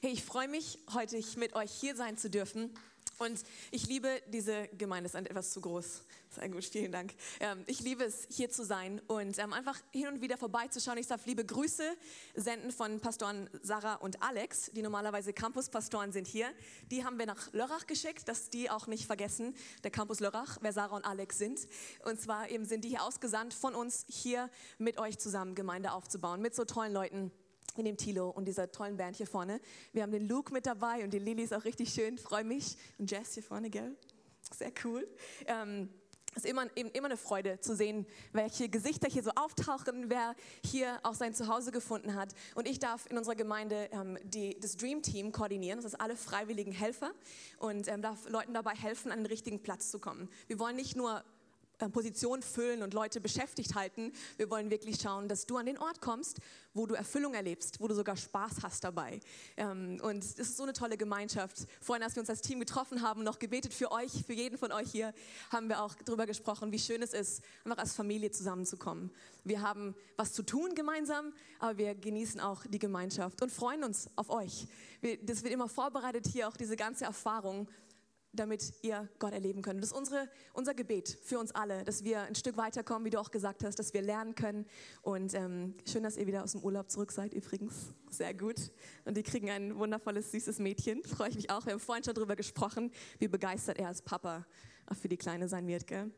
Hey, ich freue mich, heute mit euch hier sein zu dürfen. Und ich liebe diese Gemeinde, ist etwas zu groß. Sehr gut, vielen Dank. Ähm, ich liebe es, hier zu sein und ähm, einfach hin und wieder vorbeizuschauen. Ich darf liebe Grüße senden von Pastoren Sarah und Alex, die normalerweise Campuspastoren sind hier. Die haben wir nach Lörrach geschickt, dass die auch nicht vergessen, der Campus Lörrach, wer Sarah und Alex sind. Und zwar eben sind die hier ausgesandt von uns, hier mit euch zusammen Gemeinde aufzubauen, mit so tollen Leuten in dem Tilo und dieser tollen Band hier vorne. Wir haben den Luke mit dabei und die Lili ist auch richtig schön, freue mich. Und Jess hier vorne, gell? Sehr cool. Ähm, es ist immer, immer eine Freude zu sehen, welche Gesichter hier so auftauchen, wer hier auch sein Zuhause gefunden hat. Und ich darf in unserer Gemeinde ähm, die, das Dream Team koordinieren. Das ist alle freiwilligen Helfer und ähm, darf Leuten dabei helfen, an den richtigen Platz zu kommen. Wir wollen nicht nur äh, Position füllen und Leute beschäftigt halten. Wir wollen wirklich schauen, dass du an den Ort kommst, wo du Erfüllung erlebst, wo du sogar Spaß hast dabei. Ähm, und es ist so eine tolle Gemeinschaft. Vorhin, als wir uns als Team getroffen haben, noch gebetet für euch, für jeden von euch hier, haben wir auch darüber gesprochen, wie schön es ist, einfach als Familie zusammenzukommen. Wir haben was zu tun gemeinsam, aber wir genießen auch die Gemeinschaft und freuen uns auf euch. Das wird immer vorbereitet hier, auch diese ganze Erfahrung damit ihr Gott erleben könnt. Das ist unsere, unser Gebet für uns alle, dass wir ein Stück weiterkommen, wie du auch gesagt hast, dass wir lernen können. Und ähm, schön, dass ihr wieder aus dem Urlaub zurück seid übrigens. Sehr gut. Und die kriegen ein wundervolles, süßes Mädchen. Freue ich mich auch. Wir haben vorhin schon darüber gesprochen, wie begeistert er als Papa für die Kleine sein wird. Gell?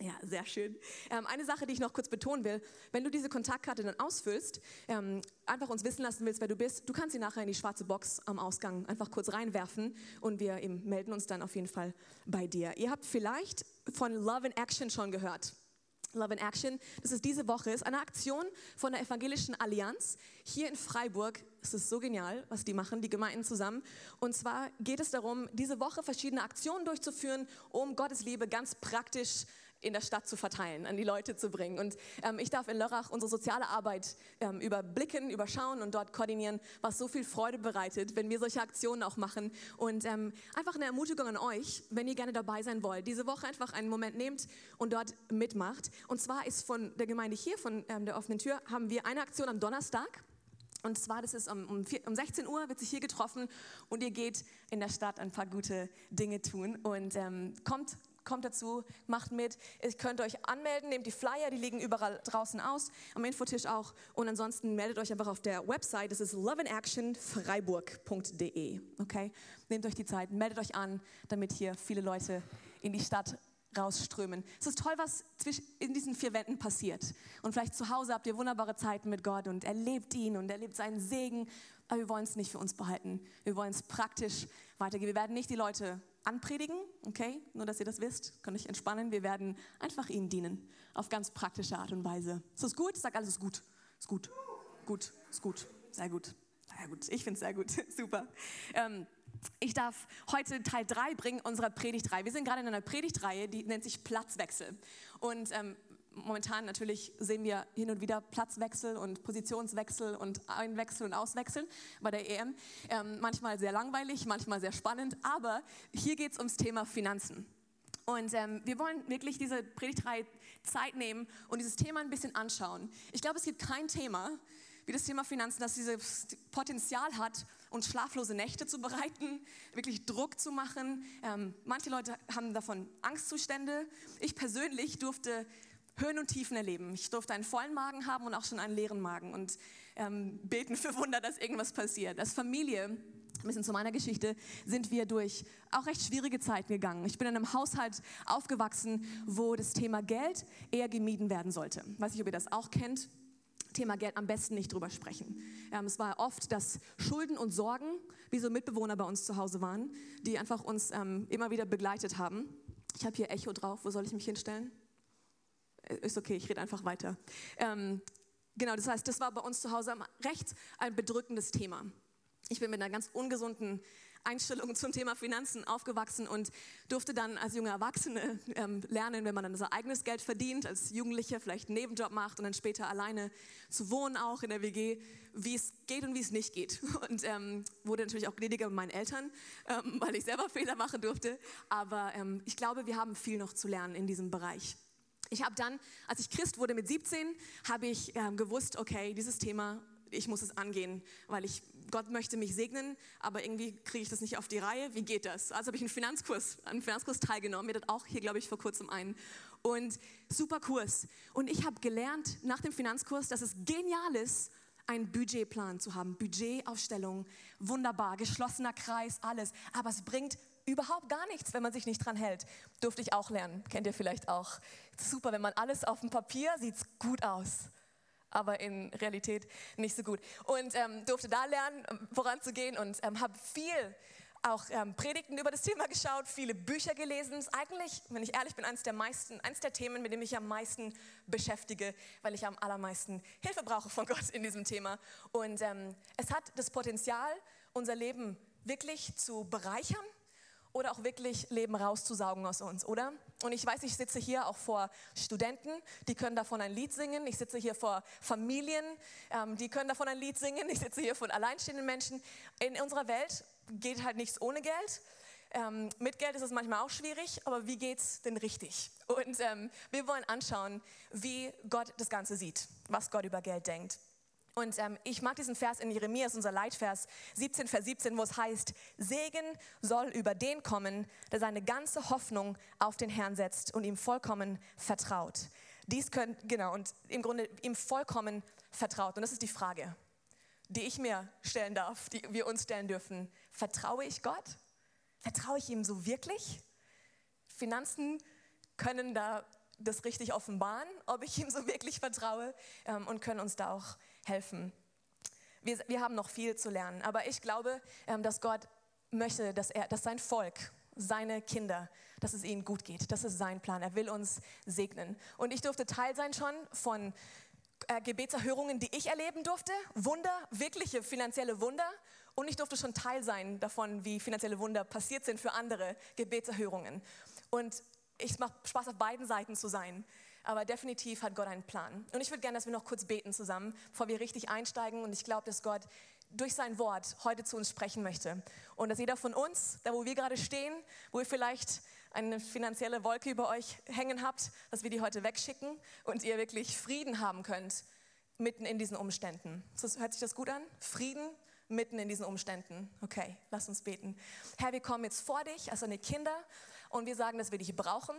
Ja, sehr schön. Ähm, eine Sache, die ich noch kurz betonen will, wenn du diese Kontaktkarte dann ausfüllst, ähm, einfach uns wissen lassen willst, wer du bist, du kannst sie nachher in die schwarze Box am Ausgang einfach kurz reinwerfen und wir melden uns dann auf jeden Fall bei dir. Ihr habt vielleicht von Love in Action schon gehört. Love in Action, das ist diese Woche, ist eine Aktion von der Evangelischen Allianz hier in Freiburg. Es ist so genial, was die machen, die Gemeinden zusammen. Und zwar geht es darum, diese Woche verschiedene Aktionen durchzuführen, um Gottes Liebe ganz praktisch in der Stadt zu verteilen, an die Leute zu bringen. Und ähm, ich darf in Lörrach unsere soziale Arbeit ähm, überblicken, überschauen und dort koordinieren, was so viel Freude bereitet, wenn wir solche Aktionen auch machen. Und ähm, einfach eine Ermutigung an euch, wenn ihr gerne dabei sein wollt, diese Woche einfach einen Moment nehmt und dort mitmacht. Und zwar ist von der Gemeinde hier, von ähm, der offenen Tür, haben wir eine Aktion am Donnerstag. Und zwar, das ist um, um, um 16 Uhr, wird sich hier getroffen und ihr geht in der Stadt ein paar gute Dinge tun. Und ähm, kommt kommt dazu, macht mit. Ihr könnt euch anmelden, nehmt die Flyer, die liegen überall draußen aus, am Infotisch auch. Und ansonsten meldet euch einfach auf der Website, das ist loveandactionfreiburg.de. Okay? Nehmt euch die Zeit, meldet euch an, damit hier viele Leute in die Stadt rausströmen. Es ist toll, was in diesen vier Wänden passiert. Und vielleicht zu Hause habt ihr wunderbare Zeiten mit Gott und erlebt ihn und erlebt seinen Segen. Aber wir wollen es nicht für uns behalten. Wir wollen es praktisch weitergeben. Wir werden nicht die Leute anpredigen, okay? Nur, dass ihr das wisst, könnt euch entspannen. Wir werden einfach ihnen dienen. Auf ganz praktische Art und Weise. Ist das gut? Sag alles ist gut. Ist gut. Gut. Ist gut. Sehr gut. Sehr gut. Ich finde es sehr gut. Super. Ähm, ich darf heute Teil 3 bringen unserer Predigtreihe. Wir sind gerade in einer Predigtreihe, die nennt sich Platzwechsel. Und ähm, momentan natürlich sehen wir hin und wieder Platzwechsel und Positionswechsel und Einwechsel und Auswechseln bei der EM. Ähm, manchmal sehr langweilig, manchmal sehr spannend, aber hier geht es ums Thema Finanzen. Und ähm, wir wollen wirklich diese Predigtreihe Zeit nehmen und dieses Thema ein bisschen anschauen. Ich glaube, es gibt kein Thema, wie das Thema Finanzen, das dieses Potenzial hat, uns schlaflose Nächte zu bereiten, wirklich Druck zu machen. Ähm, manche Leute haben davon Angstzustände. Ich persönlich durfte Höhen und Tiefen erleben. Ich durfte einen vollen Magen haben und auch schon einen leeren Magen und ähm, beten für Wunder, dass irgendwas passiert. Als Familie, ein bisschen zu meiner Geschichte, sind wir durch auch recht schwierige Zeiten gegangen. Ich bin in einem Haushalt aufgewachsen, wo das Thema Geld eher gemieden werden sollte. Weiß nicht, ob ihr das auch kennt. Thema Geld am besten nicht drüber sprechen. Ähm, es war oft, dass Schulden und Sorgen wie so Mitbewohner bei uns zu Hause waren, die einfach uns ähm, immer wieder begleitet haben. Ich habe hier Echo drauf. Wo soll ich mich hinstellen? Äh, ist okay, ich rede einfach weiter. Ähm, genau, das heißt, das war bei uns zu Hause recht ein bedrückendes Thema. Ich bin mit einer ganz ungesunden Einstellung zum Thema Finanzen aufgewachsen und durfte dann als junge Erwachsene ähm, lernen, wenn man dann sein eigenes Geld verdient, als Jugendliche vielleicht einen Nebenjob macht und dann später alleine zu wohnen auch in der WG, wie es geht und wie es nicht geht. Und ähm, wurde natürlich auch gnädiger mit meinen Eltern, ähm, weil ich selber Fehler machen durfte. Aber ähm, ich glaube, wir haben viel noch zu lernen in diesem Bereich. Ich habe dann, als ich Christ wurde mit 17, habe ich ähm, gewusst, okay, dieses Thema, ich muss es angehen, weil ich Gott möchte mich segnen, aber irgendwie kriege ich das nicht auf die Reihe. Wie geht das? Also habe ich einen Finanzkurs, einen Finanzkurs teilgenommen. Mir das auch hier, glaube ich, vor kurzem ein. Und super Kurs. Und ich habe gelernt nach dem Finanzkurs, dass es genial ist, einen Budgetplan zu haben. Budgetaufstellung, wunderbar, geschlossener Kreis, alles. Aber es bringt überhaupt gar nichts, wenn man sich nicht dran hält. Durfte ich auch lernen. Kennt ihr vielleicht auch. Super, wenn man alles auf dem Papier sieht es gut aus aber in Realität nicht so gut. Und ähm, durfte da lernen, ähm, voranzugehen und ähm, habe viel auch ähm, Predigten über das Thema geschaut, viele Bücher gelesen. Ist eigentlich, wenn ich ehrlich bin, eines der meisten, eines der Themen, mit dem ich am meisten beschäftige, weil ich am allermeisten Hilfe brauche von Gott in diesem Thema. Und ähm, es hat das Potenzial, unser Leben wirklich zu bereichern oder auch wirklich Leben rauszusaugen aus uns, oder? Und ich weiß, ich sitze hier auch vor Studenten, die können davon ein Lied singen. Ich sitze hier vor Familien, ähm, die können davon ein Lied singen. Ich sitze hier vor alleinstehenden Menschen. In unserer Welt geht halt nichts ohne Geld. Ähm, mit Geld ist es manchmal auch schwierig, aber wie geht es denn richtig? Und ähm, wir wollen anschauen, wie Gott das Ganze sieht, was Gott über Geld denkt. Und ähm, ich mag diesen Vers in Jeremia, ist unser Leitvers 17, Vers 17, wo es heißt, Segen soll über den kommen, der seine ganze Hoffnung auf den Herrn setzt und ihm vollkommen vertraut. Dies können, genau, und im Grunde ihm vollkommen vertraut. Und das ist die Frage, die ich mir stellen darf, die wir uns stellen dürfen. Vertraue ich Gott? Vertraue ich ihm so wirklich? Finanzen können da das richtig offenbaren, ob ich ihm so wirklich vertraue ähm, und können uns da auch helfen. Wir, wir haben noch viel zu lernen, aber ich glaube, ähm, dass Gott möchte, dass, er, dass sein Volk, seine Kinder, dass es ihnen gut geht. Das ist sein Plan. Er will uns segnen. Und ich durfte Teil sein schon von äh, Gebetserhörungen, die ich erleben durfte. Wunder, wirkliche finanzielle Wunder. Und ich durfte schon Teil sein davon, wie finanzielle Wunder passiert sind für andere Gebetserhörungen. Und ich mache Spaß auf beiden Seiten zu sein aber definitiv hat Gott einen Plan. Und ich würde gerne, dass wir noch kurz beten zusammen, bevor wir richtig einsteigen. Und ich glaube, dass Gott durch sein Wort heute zu uns sprechen möchte. Und dass jeder von uns, da wo wir gerade stehen, wo ihr vielleicht eine finanzielle Wolke über euch hängen habt, dass wir die heute wegschicken und ihr wirklich Frieden haben könnt mitten in diesen Umständen. Hört sich das gut an? Frieden mitten in diesen Umständen. Okay, lass uns beten. Herr, wir kommen jetzt vor dich als deine Kinder und wir sagen, dass wir dich brauchen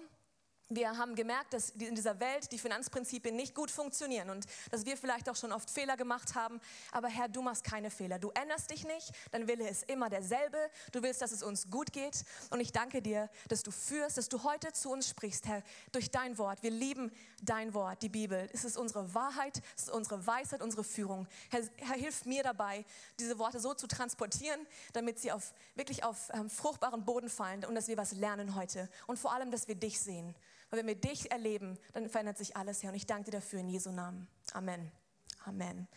wir haben gemerkt, dass in dieser Welt die Finanzprinzipien nicht gut funktionieren und dass wir vielleicht auch schon oft Fehler gemacht haben. Aber Herr, du machst keine Fehler. Du änderst dich nicht. Dein Wille ist immer derselbe. Du willst, dass es uns gut geht. Und ich danke dir, dass du führst, dass du heute zu uns sprichst, Herr, durch dein Wort. Wir lieben dein Wort, die Bibel. Es ist unsere Wahrheit, es ist unsere Weisheit, unsere Führung. Herr, Herr hilf mir dabei, diese Worte so zu transportieren, damit sie auf, wirklich auf ähm, fruchtbaren Boden fallen und dass wir was lernen heute. Und vor allem, dass wir dich sehen. Weil wenn wir dich erleben, dann verändert sich alles, Herr. Und ich danke dir dafür in Jesu Namen. Amen. Amen.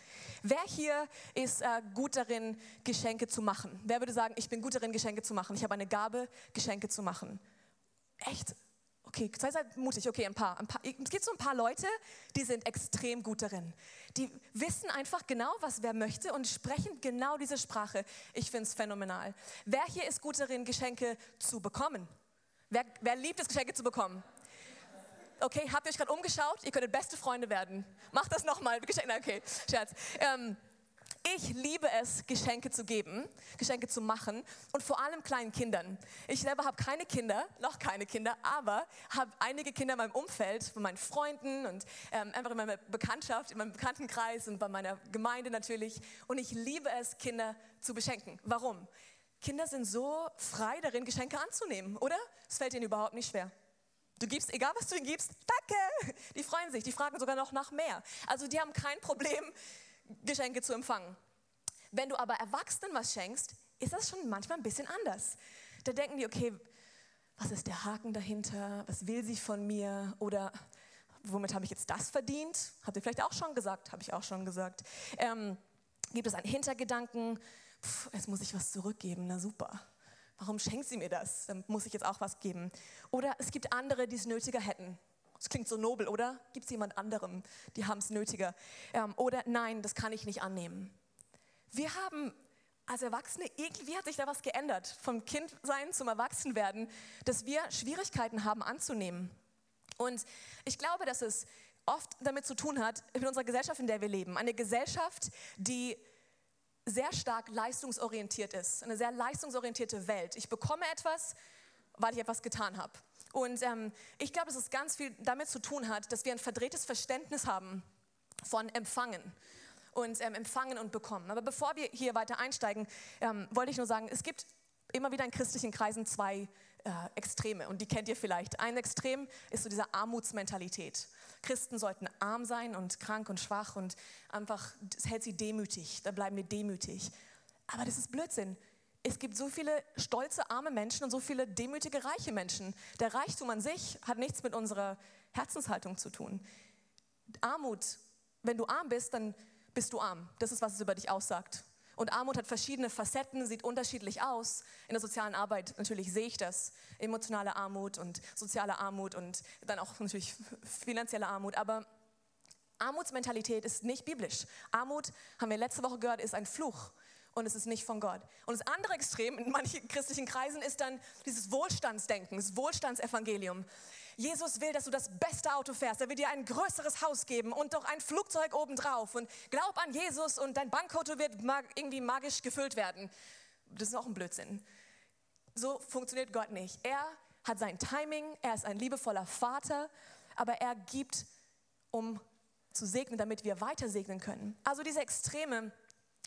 Wer hier ist äh, gut darin, Geschenke zu machen? Wer würde sagen, ich bin gut darin, Geschenke zu machen? Ich habe eine Gabe, Geschenke zu machen. Echt? Okay, sei, sei mutig. Okay, ein paar, ein paar. Es gibt so ein paar Leute, die sind extrem gut darin. Die wissen einfach genau, was wer möchte und sprechen genau diese Sprache. Ich finde es phänomenal. Wer hier ist gut darin, Geschenke zu bekommen? Wer, wer liebt es, Geschenke zu bekommen? Okay, habt ihr euch gerade umgeschaut? Ihr könntet beste Freunde werden. Macht das nochmal. Okay, Scherz. Ähm, ich liebe es, Geschenke zu geben, Geschenke zu machen und vor allem kleinen Kindern. Ich selber habe keine Kinder, noch keine Kinder, aber habe einige Kinder in meinem Umfeld, von meinen Freunden und ähm, einfach in meiner Bekanntschaft, in meinem Bekanntenkreis und bei meiner Gemeinde natürlich. Und ich liebe es, Kinder zu beschenken. Warum? Kinder sind so frei darin, Geschenke anzunehmen, oder? Es fällt ihnen überhaupt nicht schwer. Du gibst, egal was du ihnen gibst, danke. Die freuen sich, die fragen sogar noch nach mehr. Also die haben kein Problem, Geschenke zu empfangen. Wenn du aber Erwachsenen was schenkst, ist das schon manchmal ein bisschen anders. Da denken die, okay, was ist der Haken dahinter? Was will sie von mir? Oder womit habe ich jetzt das verdient? Habt ihr vielleicht auch schon gesagt? Habe ich auch schon gesagt. Ähm, gibt es einen Hintergedanken? Puh, jetzt muss ich was zurückgeben. Na super. Warum schenkt sie mir das? Dann muss ich jetzt auch was geben. Oder es gibt andere, die es nötiger hätten. Das klingt so nobel, oder? Gibt es jemand anderem, die haben es nötiger? Ähm, oder nein, das kann ich nicht annehmen. Wir haben als Erwachsene, irgendwie hat sich da was geändert. Vom Kindsein zum Erwachsenwerden, dass wir Schwierigkeiten haben anzunehmen. Und ich glaube, dass es oft damit zu tun hat, mit unserer Gesellschaft, in der wir leben. Eine Gesellschaft, die sehr stark leistungsorientiert ist, eine sehr leistungsorientierte Welt. Ich bekomme etwas, weil ich etwas getan habe. Und ähm, ich glaube, dass es ganz viel damit zu tun hat, dass wir ein verdrehtes Verständnis haben von Empfangen und ähm, empfangen und bekommen. Aber bevor wir hier weiter einsteigen, ähm, wollte ich nur sagen, es gibt immer wieder in christlichen Kreisen zwei äh, Extreme und die kennt ihr vielleicht. Ein Extrem ist so diese Armutsmentalität. Christen sollten arm sein und krank und schwach und einfach, das hält sie demütig, da bleiben wir demütig. Aber das ist Blödsinn. Es gibt so viele stolze, arme Menschen und so viele demütige, reiche Menschen. Der Reichtum an sich hat nichts mit unserer Herzenshaltung zu tun. Armut, wenn du arm bist, dann bist du arm. Das ist, was es über dich aussagt. Und Armut hat verschiedene Facetten, sieht unterschiedlich aus. In der sozialen Arbeit natürlich sehe ich das. Emotionale Armut und soziale Armut und dann auch natürlich finanzielle Armut. Aber Armutsmentalität ist nicht biblisch. Armut, haben wir letzte Woche gehört, ist ein Fluch und es ist nicht von Gott. Und das andere Extrem in manchen christlichen Kreisen ist dann dieses Wohlstandsdenken, das Wohlstandsevangelium. Jesus will, dass du das beste Auto fährst. Er will dir ein größeres Haus geben und doch ein Flugzeug obendrauf. Und glaub an Jesus und dein Bankkonto wird mag irgendwie magisch gefüllt werden. Das ist auch ein Blödsinn. So funktioniert Gott nicht. Er hat sein Timing, er ist ein liebevoller Vater, aber er gibt, um zu segnen, damit wir weiter segnen können. Also diese Extreme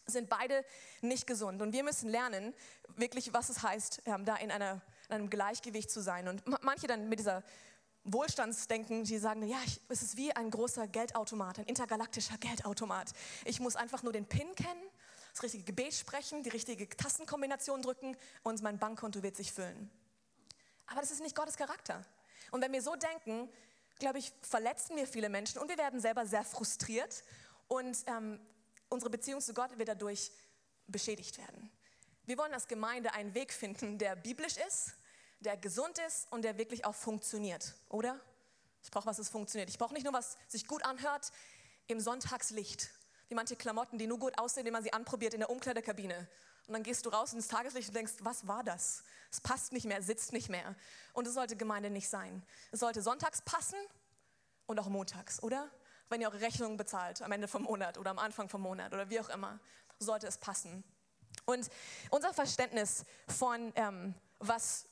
sind beide nicht gesund. Und wir müssen lernen, wirklich, was es heißt, da in, einer, in einem Gleichgewicht zu sein. Und manche dann mit dieser Wohlstandsdenken, die sagen, ja, ich, es ist wie ein großer Geldautomat, ein intergalaktischer Geldautomat. Ich muss einfach nur den PIN kennen, das richtige Gebet sprechen, die richtige Tassenkombination drücken und mein Bankkonto wird sich füllen. Aber das ist nicht Gottes Charakter. Und wenn wir so denken, glaube ich, verletzen wir viele Menschen und wir werden selber sehr frustriert und ähm, unsere Beziehung zu Gott wird dadurch beschädigt werden. Wir wollen als Gemeinde einen Weg finden, der biblisch ist, der gesund ist und der wirklich auch funktioniert, oder? Ich brauche was, das funktioniert. Ich brauche nicht nur was sich gut anhört im Sonntagslicht, wie manche Klamotten, die nur gut aussehen, wenn man sie anprobiert in der Umkleidekabine. Und dann gehst du raus ins Tageslicht und denkst, was war das? Es passt nicht mehr, sitzt nicht mehr. Und es sollte Gemeinde nicht sein. Es sollte sonntags passen und auch montags, oder? Wenn ihr eure Rechnungen bezahlt am Ende vom Monat oder am Anfang vom Monat oder wie auch immer, sollte es passen. Und unser Verständnis von ähm, was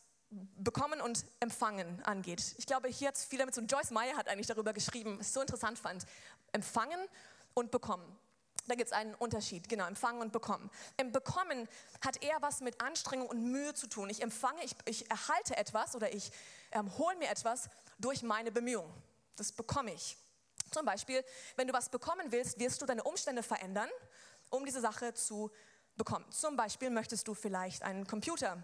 Bekommen und Empfangen angeht. Ich glaube, hier hat es viel damit zu tun. Joyce Meyer hat eigentlich darüber geschrieben, was ich so interessant fand. Empfangen und Bekommen. Da gibt es einen Unterschied, genau, empfangen und bekommen. Im Bekommen hat eher was mit Anstrengung und Mühe zu tun. Ich empfange, ich, ich erhalte etwas oder ich ähm, hole mir etwas durch meine Bemühung. Das bekomme ich. Zum Beispiel, wenn du was bekommen willst, wirst du deine Umstände verändern, um diese Sache zu bekommen. Zum Beispiel möchtest du vielleicht einen Computer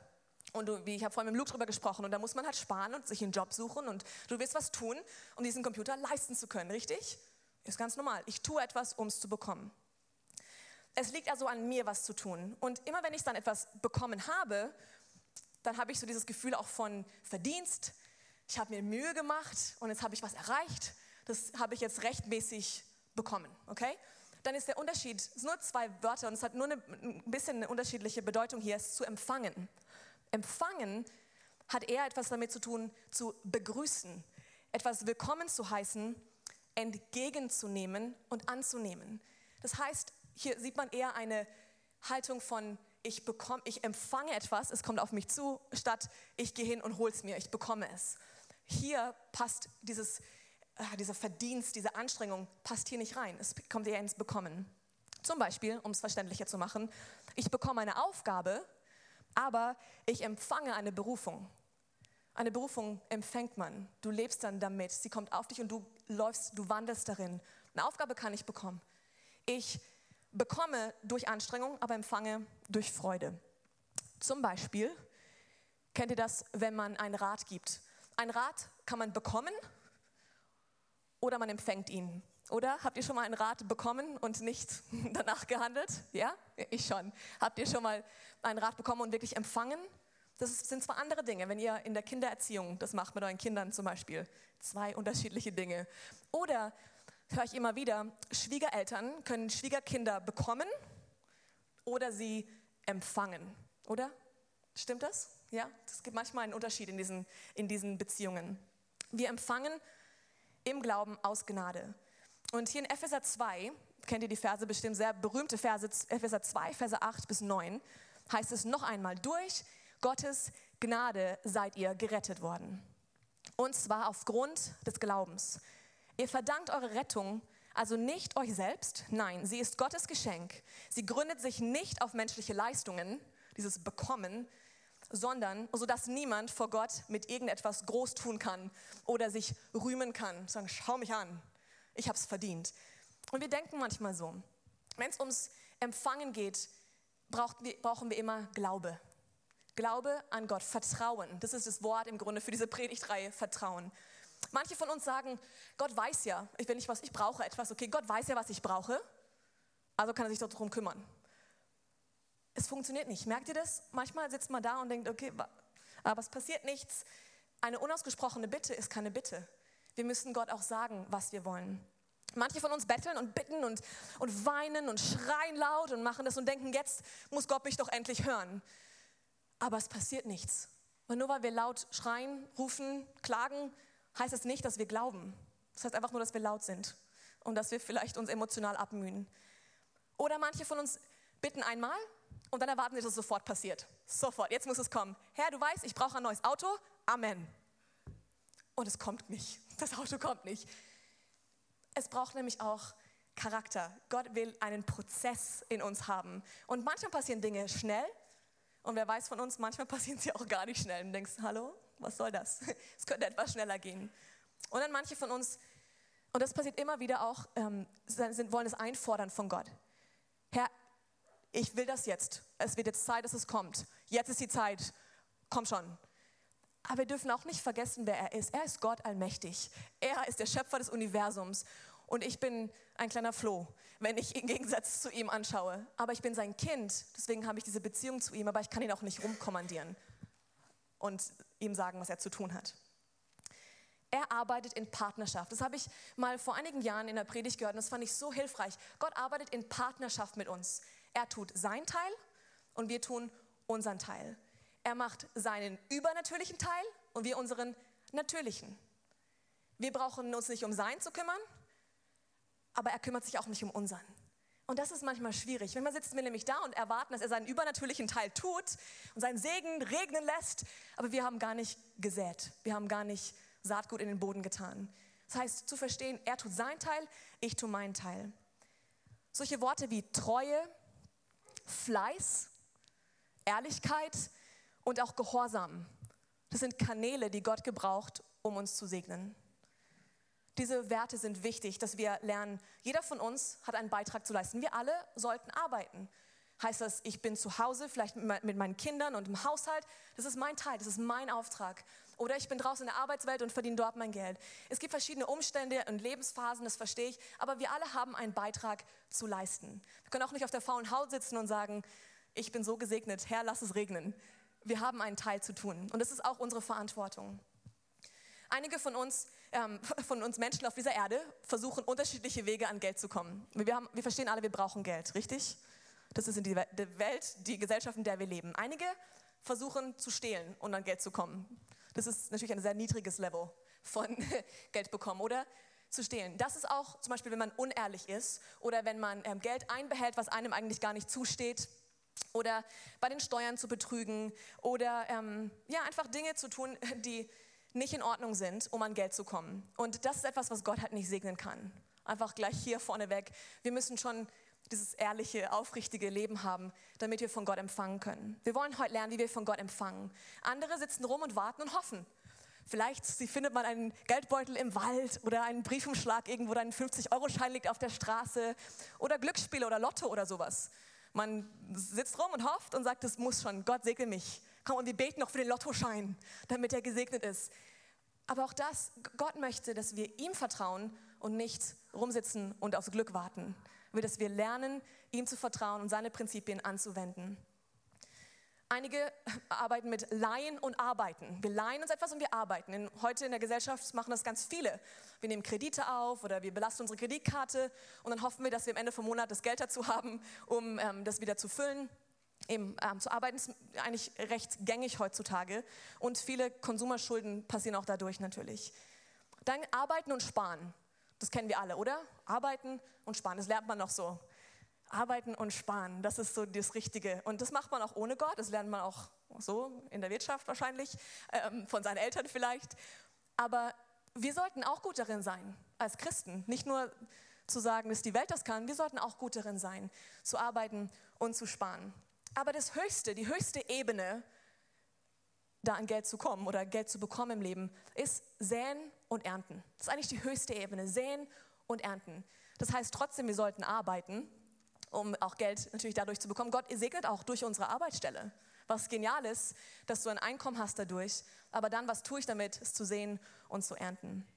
und du, wie ich habe vorhin mit Luke drüber gesprochen, und da muss man halt sparen und sich einen Job suchen und du wirst was tun, um diesen Computer leisten zu können, richtig? Ist ganz normal. Ich tue etwas, um es zu bekommen. Es liegt also an mir, was zu tun. Und immer wenn ich dann etwas bekommen habe, dann habe ich so dieses Gefühl auch von Verdienst. Ich habe mir Mühe gemacht und jetzt habe ich was erreicht. Das habe ich jetzt rechtmäßig bekommen, okay? Dann ist der Unterschied, es sind nur zwei Wörter und es hat nur eine, ein bisschen eine unterschiedliche Bedeutung hier, es zu empfangen. Empfangen hat eher etwas damit zu tun, zu begrüßen, etwas willkommen zu heißen, entgegenzunehmen und anzunehmen. Das heißt, hier sieht man eher eine Haltung von ich bekomme, ich empfange etwas, es kommt auf mich zu, statt ich gehe hin und hole es mir, ich bekomme es. Hier passt dieses, äh, dieser Verdienst, diese Anstrengung, passt hier nicht rein. Es kommt eher ins Bekommen. Zum Beispiel, um es verständlicher zu machen, ich bekomme eine Aufgabe, aber ich empfange eine Berufung. Eine Berufung empfängt man. Du lebst dann damit. Sie kommt auf dich und du läufst, du wandelst darin. Eine Aufgabe kann ich bekommen. Ich bekomme durch Anstrengung, aber empfange durch Freude. Zum Beispiel, kennt ihr das, wenn man einen Rat gibt? Ein Rat kann man bekommen oder man empfängt ihn. Oder habt ihr schon mal einen Rat bekommen und nicht danach gehandelt? Ja, ich schon. Habt ihr schon mal einen Rat bekommen und wirklich empfangen? Das sind zwar andere Dinge, wenn ihr in der Kindererziehung das macht mit euren Kindern zum Beispiel. Zwei unterschiedliche Dinge. Oder höre ich immer wieder, Schwiegereltern können Schwiegerkinder bekommen oder sie empfangen. Oder? Stimmt das? Ja, es gibt manchmal einen Unterschied in diesen, in diesen Beziehungen. Wir empfangen im Glauben aus Gnade. Und hier in Epheser 2, kennt ihr die Verse bestimmt, sehr berühmte Verse, Epheser 2, Verse 8 bis 9, heißt es noch einmal, durch Gottes Gnade seid ihr gerettet worden. Und zwar aufgrund des Glaubens. Ihr verdankt eure Rettung also nicht euch selbst, nein, sie ist Gottes Geschenk. Sie gründet sich nicht auf menschliche Leistungen, dieses Bekommen, sondern so dass niemand vor Gott mit irgendetwas groß tun kann oder sich rühmen kann, sagen, schau mich an, ich habe es verdient. Und wir denken manchmal so, wenn es ums Empfangen geht, brauchen wir immer Glaube. Glaube an Gott, Vertrauen. Das ist das Wort im Grunde für diese Predigtreihe, Vertrauen. Manche von uns sagen, Gott weiß ja, ich was, ich brauche etwas, okay, Gott weiß ja, was ich brauche, also kann er sich darum kümmern. Es funktioniert nicht. Merkt ihr das? Manchmal sitzt man da und denkt, okay, aber es passiert nichts. Eine unausgesprochene Bitte ist keine Bitte. Wir müssen Gott auch sagen, was wir wollen. Manche von uns betteln und bitten und, und weinen und schreien laut und machen das und denken, jetzt muss Gott mich doch endlich hören. Aber es passiert nichts. Und nur weil wir laut schreien, rufen, klagen, heißt es nicht, dass wir glauben. Das heißt einfach nur, dass wir laut sind und dass wir vielleicht uns emotional abmühen. Oder manche von uns bitten einmal und dann erwarten sie, dass es sofort passiert. Sofort, jetzt muss es kommen. Herr, du weißt, ich brauche ein neues Auto. Amen. Und es kommt nicht. Das Auto kommt nicht. Es braucht nämlich auch Charakter. Gott will einen Prozess in uns haben. Und manchmal passieren Dinge schnell. Und wer weiß von uns, manchmal passieren sie auch gar nicht schnell. Und denkst, hallo, was soll das? Es könnte etwas schneller gehen. Und dann manche von uns, und das passiert immer wieder auch, ähm, sind, wollen es einfordern von Gott. Herr, ich will das jetzt. Es wird jetzt Zeit, dass es kommt. Jetzt ist die Zeit. Komm schon. Aber wir dürfen auch nicht vergessen, wer er ist. Er ist Gott allmächtig. Er ist der Schöpfer des Universums. Und ich bin ein kleiner Floh, wenn ich im Gegensatz zu ihm anschaue. Aber ich bin sein Kind. Deswegen habe ich diese Beziehung zu ihm. Aber ich kann ihn auch nicht rumkommandieren. Und ihm sagen, was er zu tun hat. Er arbeitet in Partnerschaft. Das habe ich mal vor einigen Jahren in der Predigt gehört und das fand ich so hilfreich. Gott arbeitet in Partnerschaft mit uns. Er tut sein Teil und wir tun unseren Teil. Er macht seinen übernatürlichen Teil und wir unseren natürlichen. Wir brauchen uns nicht um sein zu kümmern, aber er kümmert sich auch nicht um unseren. Und das ist manchmal schwierig. Wenn man sitzen wir nämlich da und erwarten, dass er seinen übernatürlichen Teil tut und seinen Segen regnen lässt, aber wir haben gar nicht gesät. Wir haben gar nicht Saatgut in den Boden getan. Das heißt, zu verstehen, er tut seinen Teil, ich tue meinen Teil. Solche Worte wie Treue, Fleiß, Ehrlichkeit und auch Gehorsam, das sind Kanäle, die Gott gebraucht, um uns zu segnen. Diese Werte sind wichtig, dass wir lernen, jeder von uns hat einen Beitrag zu leisten. Wir alle sollten arbeiten. Heißt das, ich bin zu Hause, vielleicht mit meinen Kindern und im Haushalt. Das ist mein Teil, das ist mein Auftrag. Oder ich bin draußen in der Arbeitswelt und verdiene dort mein Geld. Es gibt verschiedene Umstände und Lebensphasen, das verstehe ich. Aber wir alle haben einen Beitrag zu leisten. Wir können auch nicht auf der faulen Haut sitzen und sagen, ich bin so gesegnet, Herr, lass es regnen. Wir haben einen Teil zu tun. Und das ist auch unsere Verantwortung. Einige von uns, ähm, von uns Menschen auf dieser Erde versuchen unterschiedliche Wege an Geld zu kommen. Wir, haben, wir verstehen alle, wir brauchen Geld, richtig? Das ist in die Welt, die Gesellschaft, in der wir leben. Einige versuchen zu stehlen und an Geld zu kommen. Das ist natürlich ein sehr niedriges Level von Geld bekommen, oder? Zu stehlen. Das ist auch zum Beispiel, wenn man unehrlich ist oder wenn man ähm, Geld einbehält, was einem eigentlich gar nicht zusteht oder bei den Steuern zu betrügen oder ähm, ja, einfach Dinge zu tun, die nicht in Ordnung sind, um an Geld zu kommen. Und das ist etwas, was Gott halt nicht segnen kann. Einfach gleich hier vorneweg. Wir müssen schon dieses ehrliche, aufrichtige Leben haben, damit wir von Gott empfangen können. Wir wollen heute lernen, wie wir von Gott empfangen. Andere sitzen rum und warten und hoffen. Vielleicht sie findet man einen Geldbeutel im Wald oder einen Briefumschlag irgendwo, oder ein 50-Euro-Schein liegt auf der Straße oder Glücksspiele oder Lotto oder sowas. Man sitzt rum und hofft und sagt, es muss schon, Gott segne mich. Komm, und wir beten noch für den Lottoschein, damit er gesegnet ist. Aber auch das, Gott möchte, dass wir ihm vertrauen und nicht rumsitzen und aufs Glück warten. Will, dass wir lernen, ihm zu vertrauen und seine Prinzipien anzuwenden. Einige arbeiten mit Leihen und Arbeiten. Wir leihen uns etwas und wir arbeiten. In, heute in der Gesellschaft machen das ganz viele. Wir nehmen Kredite auf oder wir belasten unsere Kreditkarte und dann hoffen wir, dass wir am Ende vom Monat das Geld dazu haben, um ähm, das wieder zu füllen eben ähm, zu arbeiten ist eigentlich recht gängig heutzutage und viele Konsumerschulden passieren auch dadurch natürlich. Dann arbeiten und sparen. Das kennen wir alle, oder? Arbeiten und sparen, das lernt man noch so. Arbeiten und sparen, das ist so das Richtige. Und das macht man auch ohne Gott, das lernt man auch so in der Wirtschaft wahrscheinlich, ähm, von seinen Eltern vielleicht. Aber wir sollten auch gut darin sein, als Christen. Nicht nur zu sagen, dass die Welt das kann, wir sollten auch gut darin sein, zu arbeiten und zu sparen. Aber das Höchste, die höchste Ebene, da an Geld zu kommen oder Geld zu bekommen im Leben, ist säen und ernten. Das ist eigentlich die höchste Ebene, säen und ernten. Das heißt trotzdem, wir sollten arbeiten, um auch Geld natürlich dadurch zu bekommen. Gott segnet auch durch unsere Arbeitsstelle. Was genial ist, dass du ein Einkommen hast dadurch, aber dann, was tue ich damit, ist zu sehen und zu ernten.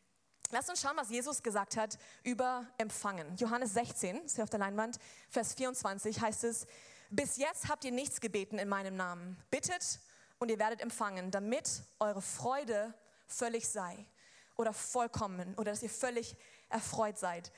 Lass uns schauen, was Jesus gesagt hat über Empfangen. Johannes 16, ist hier auf der Leinwand, Vers 24 heißt es, bis jetzt habt ihr nichts gebeten in meinem Namen. Bittet und ihr werdet empfangen, damit eure Freude völlig sei oder vollkommen oder dass ihr völlig erfreut seid.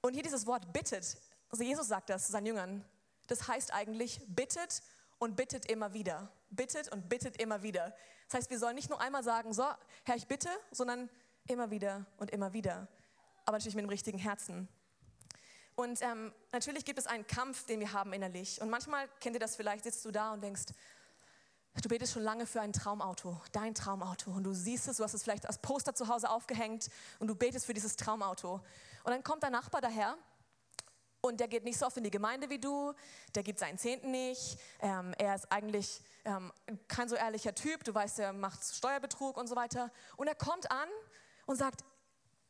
Und hier dieses Wort bittet, also Jesus sagt das seinen Jüngern, das heißt eigentlich bittet und bittet immer wieder. Bittet und bittet immer wieder. Das heißt, wir sollen nicht nur einmal sagen, so, Herr, ich bitte, sondern immer wieder und immer wieder. Aber natürlich mit dem richtigen Herzen. Und ähm, natürlich gibt es einen Kampf, den wir haben innerlich. Und manchmal kennt ihr das vielleicht, sitzt du da und denkst, Du betest schon lange für ein Traumauto, dein Traumauto. Und du siehst es, du hast es vielleicht als Poster zu Hause aufgehängt und du betest für dieses Traumauto. Und dann kommt dein Nachbar daher und der geht nicht so oft in die Gemeinde wie du, der gibt seinen Zehnten nicht, ähm, er ist eigentlich ähm, kein so ehrlicher Typ, du weißt, er macht Steuerbetrug und so weiter. Und er kommt an und sagt,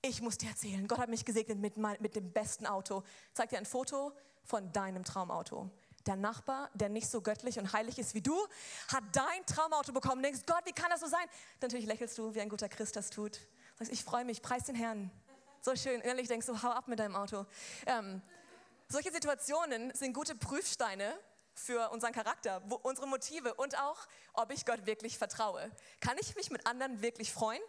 ich muss dir erzählen, Gott hat mich gesegnet mit, mit dem besten Auto. Zeigt dir ein Foto von deinem Traumauto der Nachbar, der nicht so göttlich und heilig ist wie du, hat dein Traumauto bekommen. denkst, Gott, wie kann das so sein? Natürlich lächelst du, wie ein guter Christ das tut. Sagst, ich freue mich, preis den Herrn. So schön. Innerlich denkst du, hau ab mit deinem Auto. Ähm, solche Situationen sind gute Prüfsteine für unseren Charakter, unsere Motive und auch, ob ich Gott wirklich vertraue. Kann ich mich mit anderen wirklich freuen?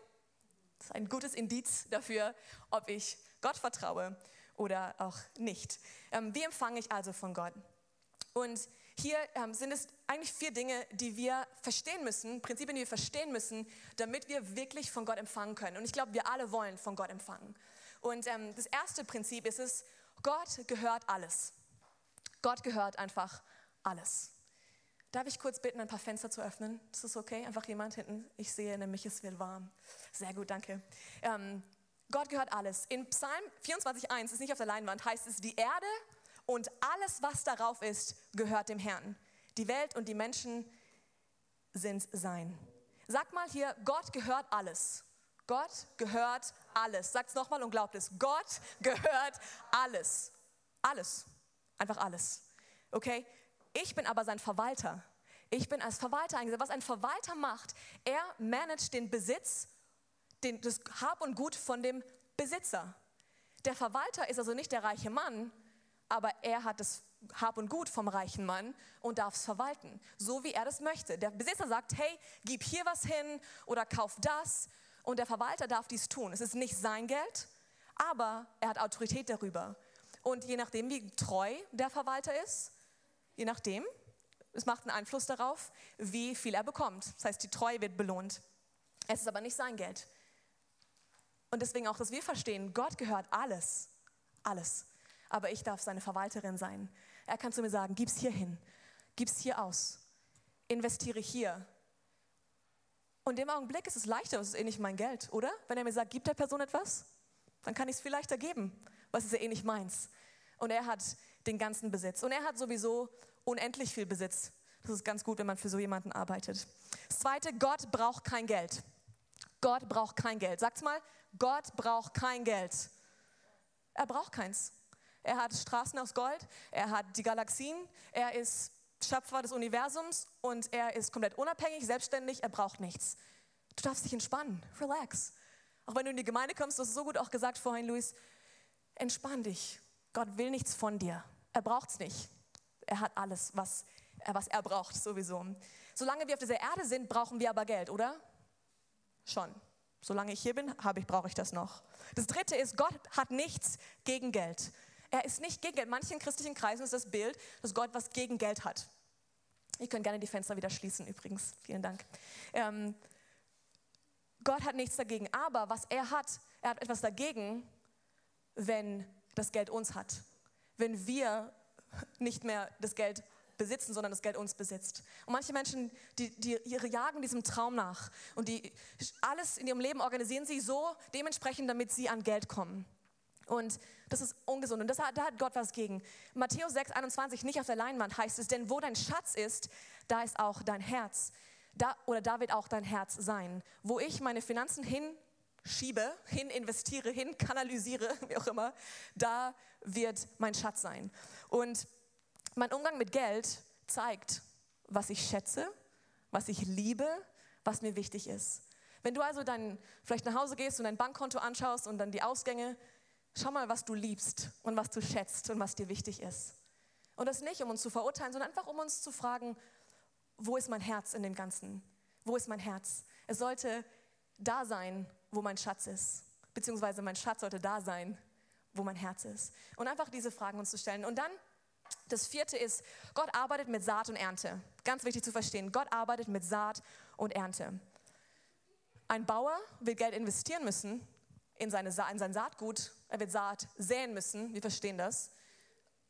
Das ist ein gutes Indiz dafür, ob ich Gott vertraue oder auch nicht. Ähm, wie empfange ich also von Gott? Und hier ähm, sind es eigentlich vier Dinge, die wir verstehen müssen, Prinzipien, die wir verstehen müssen, damit wir wirklich von Gott empfangen können. Und ich glaube, wir alle wollen von Gott empfangen. Und ähm, das erste Prinzip ist es, Gott gehört alles. Gott gehört einfach alles. Darf ich kurz bitten, ein paar Fenster zu öffnen? Ist das okay? Einfach jemand hinten? Ich sehe nämlich, es wird warm. Sehr gut, danke. Ähm, Gott gehört alles. In Psalm 24,1 ist nicht auf der Leinwand, heißt es, die Erde und alles, was darauf ist, gehört dem Herrn. Die Welt und die Menschen sind sein. Sag mal hier, Gott gehört alles. Gott gehört alles. Sagt es nochmal und glaubt es. Gott gehört alles. Alles. Einfach alles. Okay? Ich bin aber sein Verwalter. Ich bin als Verwalter eingesetzt. Was ein Verwalter macht, er managt den Besitz, den, das Hab und Gut von dem Besitzer. Der Verwalter ist also nicht der reiche Mann, aber er hat das Hab und Gut vom reichen Mann und darf es verwalten, so wie er das möchte. Der Besitzer sagt, hey, gib hier was hin oder kauf das und der Verwalter darf dies tun. Es ist nicht sein Geld, aber er hat Autorität darüber. Und je nachdem, wie treu der Verwalter ist, je nachdem, es macht einen Einfluss darauf, wie viel er bekommt. Das heißt, die Treue wird belohnt. Es ist aber nicht sein Geld. Und deswegen auch, dass wir verstehen, Gott gehört alles. Alles aber ich darf seine Verwalterin sein. Er kann zu mir sagen, gib's hier hin, gib's hier aus, investiere hier. Und im Augenblick ist es leichter, es ist eh nicht mein Geld, oder? Wenn er mir sagt, gib der Person etwas, dann kann ich es viel leichter geben, was ist ja eh nicht meins. Und er hat den ganzen Besitz. Und er hat sowieso unendlich viel Besitz. Das ist ganz gut, wenn man für so jemanden arbeitet. Das zweite, Gott braucht kein Geld. Gott braucht kein Geld. Sag's mal, Gott braucht kein Geld. Er braucht keins. Er hat Straßen aus Gold, er hat die Galaxien, er ist Schöpfer des Universums und er ist komplett unabhängig, selbstständig, er braucht nichts. Du darfst dich entspannen, relax. Auch wenn du in die Gemeinde kommst, du hast so gut auch gesagt vorhin, Luis, entspann dich. Gott will nichts von dir. Er braucht es nicht. Er hat alles, was er, was er braucht, sowieso. Solange wir auf dieser Erde sind, brauchen wir aber Geld, oder? Schon. Solange ich hier bin, ich, brauche ich das noch. Das dritte ist, Gott hat nichts gegen Geld. Er ist nicht gegen Geld. Manchen christlichen Kreisen ist das Bild, dass Gott was gegen Geld hat. Ihr könnt gerne die Fenster wieder schließen, übrigens. Vielen Dank. Ähm, Gott hat nichts dagegen, aber was er hat, er hat etwas dagegen, wenn das Geld uns hat. Wenn wir nicht mehr das Geld besitzen, sondern das Geld uns besitzt. Und manche Menschen, die, die ihre jagen diesem Traum nach und die alles in ihrem Leben organisieren sie so dementsprechend, damit sie an Geld kommen. Und das ist ungesund. Und das, da hat Gott was gegen. Matthäus 6, 21, nicht auf der Leinwand heißt es, denn wo dein Schatz ist, da ist auch dein Herz. Da, oder da wird auch dein Herz sein. Wo ich meine Finanzen hinschiebe, hin investiere, hin kanalisiere, wie auch immer, da wird mein Schatz sein. Und mein Umgang mit Geld zeigt, was ich schätze, was ich liebe, was mir wichtig ist. Wenn du also dann vielleicht nach Hause gehst und dein Bankkonto anschaust und dann die Ausgänge, schau mal, was du liebst und was du schätzt und was dir wichtig ist. Und das nicht, um uns zu verurteilen, sondern einfach, um uns zu fragen, wo ist mein Herz in dem Ganzen? Wo ist mein Herz? Es sollte da sein, wo mein Schatz ist. Beziehungsweise mein Schatz sollte da sein, wo mein Herz ist. Und einfach diese Fragen uns zu stellen. Und dann das vierte ist, Gott arbeitet mit Saat und Ernte. Ganz wichtig zu verstehen. Gott arbeitet mit Saat und Ernte. Ein Bauer will Geld investieren müssen in, seine, in sein Saatgut. Er wird Saat säen müssen. Wir verstehen das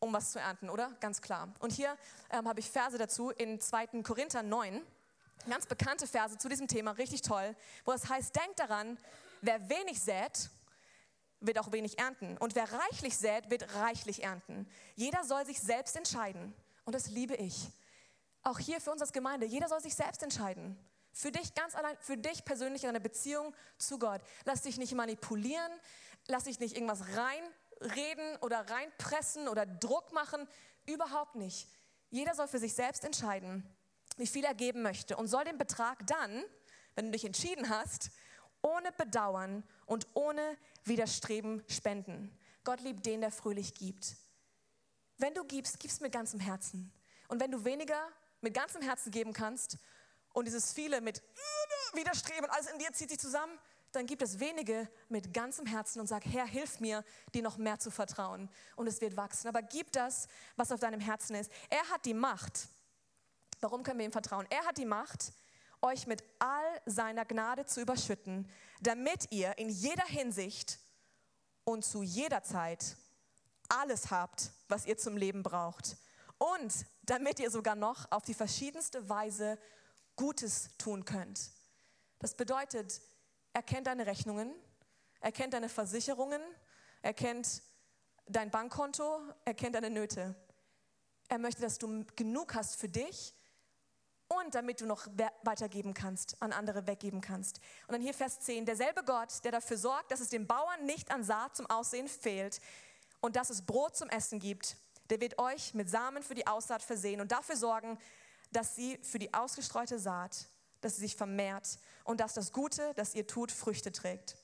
um was zu ernten, oder? Ganz klar. Und hier ähm, habe ich Verse dazu in 2. Korinther 9, ganz bekannte Verse zu diesem Thema, richtig toll, wo es heißt, denkt daran, wer wenig sät, wird auch wenig ernten. Und wer reichlich sät, wird reichlich ernten. Jeder soll sich selbst entscheiden. Und das liebe ich. Auch hier für uns als Gemeinde, jeder soll sich selbst entscheiden. Für dich ganz allein, für dich persönlich in einer Beziehung zu Gott. Lass dich nicht manipulieren, lass dich nicht irgendwas reinreden oder reinpressen oder Druck machen. Überhaupt nicht. Jeder soll für sich selbst entscheiden, wie viel er geben möchte und soll den Betrag dann, wenn du dich entschieden hast, ohne Bedauern und ohne Widerstreben spenden. Gott liebt den, der fröhlich gibt. Wenn du gibst, gibst mit ganzem Herzen. Und wenn du weniger mit ganzem Herzen geben kannst und dieses viele mit Widerstreben, alles in dir zieht sich zusammen, dann gibt es wenige mit ganzem Herzen und sag, Herr, hilf mir, dir noch mehr zu vertrauen. Und es wird wachsen. Aber gib das, was auf deinem Herzen ist. Er hat die Macht. Warum können wir ihm vertrauen? Er hat die Macht, euch mit all seiner Gnade zu überschütten, damit ihr in jeder Hinsicht und zu jeder Zeit alles habt, was ihr zum Leben braucht. Und damit ihr sogar noch auf die verschiedenste Weise Gutes tun könnt. Das bedeutet, er kennt deine Rechnungen, er kennt deine Versicherungen, er kennt dein Bankkonto, er kennt deine Nöte. Er möchte, dass du genug hast für dich und damit du noch weitergeben kannst, an andere weggeben kannst. Und dann hier Vers 10, derselbe Gott, der dafür sorgt, dass es dem Bauern nicht an Saat zum Aussehen fehlt und dass es Brot zum Essen gibt, der wird euch mit Samen für die Aussaat versehen und dafür sorgen, dass sie für die ausgestreute Saat, dass sie sich vermehrt und dass das Gute, das ihr tut, Früchte trägt.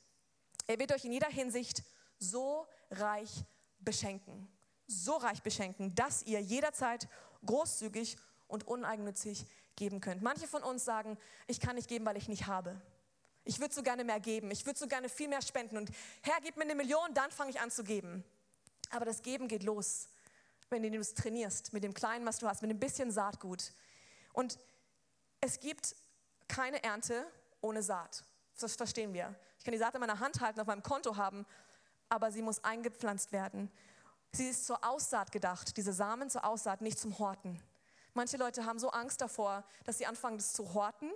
Er wird euch in jeder Hinsicht so reich beschenken, so reich beschenken, dass ihr jederzeit großzügig und uneigennützig geben könnt. Manche von uns sagen, ich kann nicht geben, weil ich nicht habe. Ich würde so gerne mehr geben. Ich würde so gerne viel mehr spenden. Und Herr, gib mir eine Million, dann fange ich an zu geben. Aber das Geben geht los, wenn du es trainierst, mit dem Kleinen, was du hast, mit ein bisschen Saatgut. Und es gibt keine Ernte ohne Saat. Das verstehen wir. Ich kann die Saat in meiner Hand halten, auf meinem Konto haben, aber sie muss eingepflanzt werden. Sie ist zur Aussaat gedacht, diese Samen zur Aussaat, nicht zum Horten. Manche Leute haben so Angst davor, dass sie anfangen, das zu horten,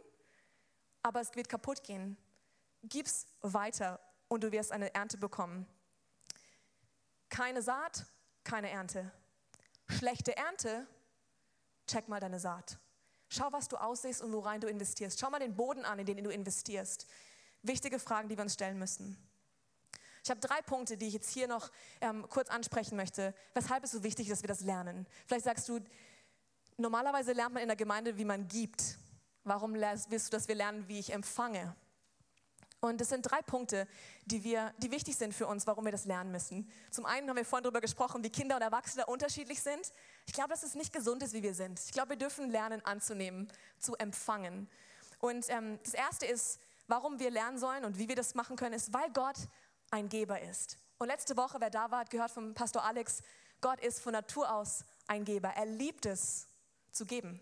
aber es wird kaputt gehen. Gib's weiter und du wirst eine Ernte bekommen. Keine Saat, keine Ernte. Schlechte Ernte, check mal deine Saat. Schau, was du aussiehst und worein du investierst. Schau mal den Boden an, in den du investierst. Wichtige Fragen, die wir uns stellen müssen. Ich habe drei Punkte, die ich jetzt hier noch ähm, kurz ansprechen möchte, weshalb es so wichtig ist, dass wir das lernen. Vielleicht sagst du, Normalerweise lernt man in der Gemeinde, wie man gibt. Warum willst du, dass wir lernen, wie ich empfange? Und das sind drei Punkte, die, wir, die wichtig sind für uns, warum wir das lernen müssen. Zum einen haben wir vorhin darüber gesprochen, wie Kinder und Erwachsene unterschiedlich sind. Ich glaube, dass es nicht gesund ist, wie wir sind. Ich glaube, wir dürfen lernen, anzunehmen, zu empfangen. Und ähm, das Erste ist, warum wir lernen sollen und wie wir das machen können, ist, weil Gott ein Geber ist. Und letzte Woche, wer da war, hat gehört vom Pastor Alex, Gott ist von Natur aus ein Geber. Er liebt es, zu geben.